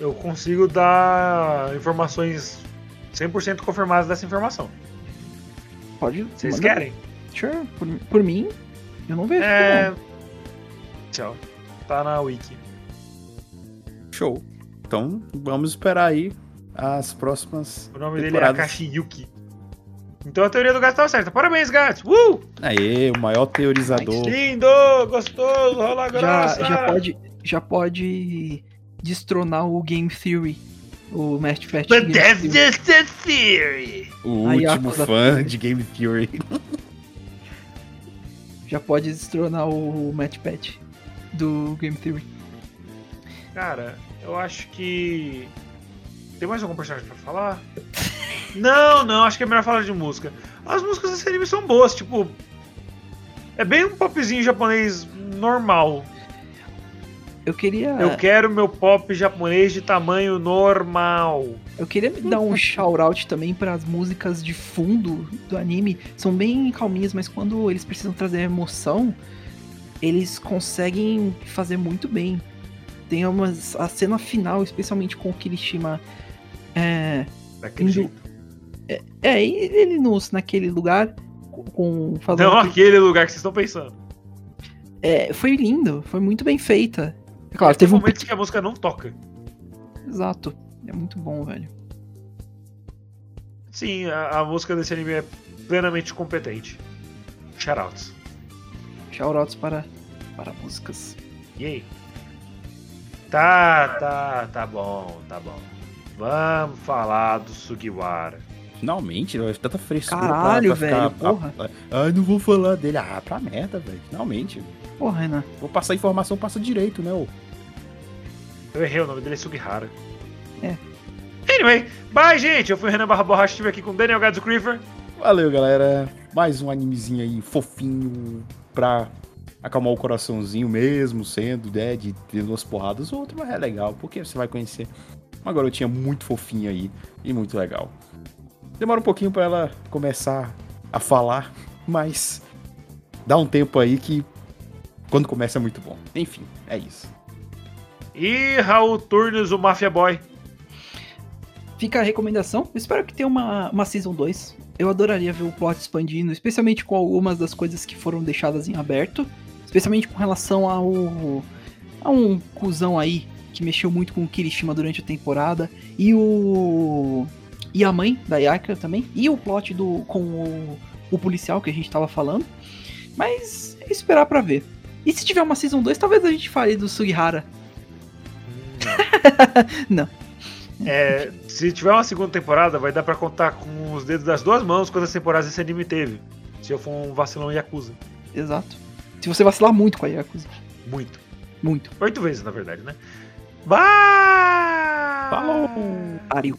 Eu consigo dar informações 100% confirmadas dessa informação. pode. Vocês manda- querem? Sure, por, por mim, eu não vejo. É. não. Tchau. Tá na wiki. Show. Então, vamos esperar aí as próximas O nome dele é temporadas. Akashi Yuki. Então a teoria do gato estava certa. Parabéns, gato! Uh! Aê, o maior teorizador. Lindo! Gostoso! Rola grossa! Já, já, pode, já pode destronar o Game Theory. O Match Fat But Game Theory. O Aí, último fã de Game Theory. Já pode destronar o Match Pet do Game Theory. Cara, eu acho que. Tem mais algum personagem pra falar? não, não, acho que é melhor falar de música. As músicas desse anime são boas, tipo. É bem um popzinho japonês normal. Eu queria. Eu quero meu pop japonês de tamanho normal. Eu queria me dar um shout-out também para as músicas de fundo do anime. São bem calminhas, mas quando eles precisam trazer emoção, eles conseguem fazer muito bem. Tem umas. A cena final, especialmente com o Kirishima. É. Daquele Indo- jeito. É, e ele nos, naquele lugar. Com, Não aquele- aquele lugar que vocês estão pensando. é, foi lindo, foi muito bem feita. É Claro, teve Tem um. momentos que a música não toca. Exato. É muito bom, velho. Sim, a, a música desse anime é plenamente competente. Shoutouts. Shoutouts para, para músicas. Yay. Tá, tá, tá bom, tá bom. Vamos falar do Sugiwara. Finalmente, velho, tanta frescura. Caralho, pra, pra velho, ficar- porra. Ai, não vou falar dele. Ah, pra merda, velho. Finalmente. Porra, Renan. Vou passar informação, passa direito, né? ô? Eu errei, o nome dele é Sugihara. É. Anyway, bye, gente. Eu fui o Renan Barra Borracha, estive aqui com o Daniel Gadzo Creeper. Valeu, galera. Mais um animezinho aí fofinho pra acalmar o coraçãozinho mesmo, sendo, né, de ter umas porradas. O outro mas é legal, porque você vai conhecer uma garotinha muito fofinha aí e muito legal. Demora um pouquinho pra ela começar a falar, mas dá um tempo aí que quando começa é muito bom. Enfim, é isso. E Raul Turnes, o Mafia Boy. Fica a recomendação. Espero que tenha uma, uma Season 2. Eu adoraria ver o plot expandindo, especialmente com algumas das coisas que foram deixadas em aberto. Especialmente com relação ao. a um cuzão aí que mexeu muito com o Kirishima durante a temporada. E o. E a mãe da Yaka também. E o plot do, com o, o policial que a gente tava falando. Mas é esperar pra ver. E se tiver uma Season 2, talvez a gente fale do Sugihara. Não. É, se tiver uma segunda temporada, vai dar pra contar com os dedos das duas mãos quantas temporadas esse anime teve. Se eu for um vacilão Yakuza. Exato. Se você vacilar muito com a Yakuza. Muito. Muito. Oito vezes, na verdade, né? Vai! Falou! Pariu.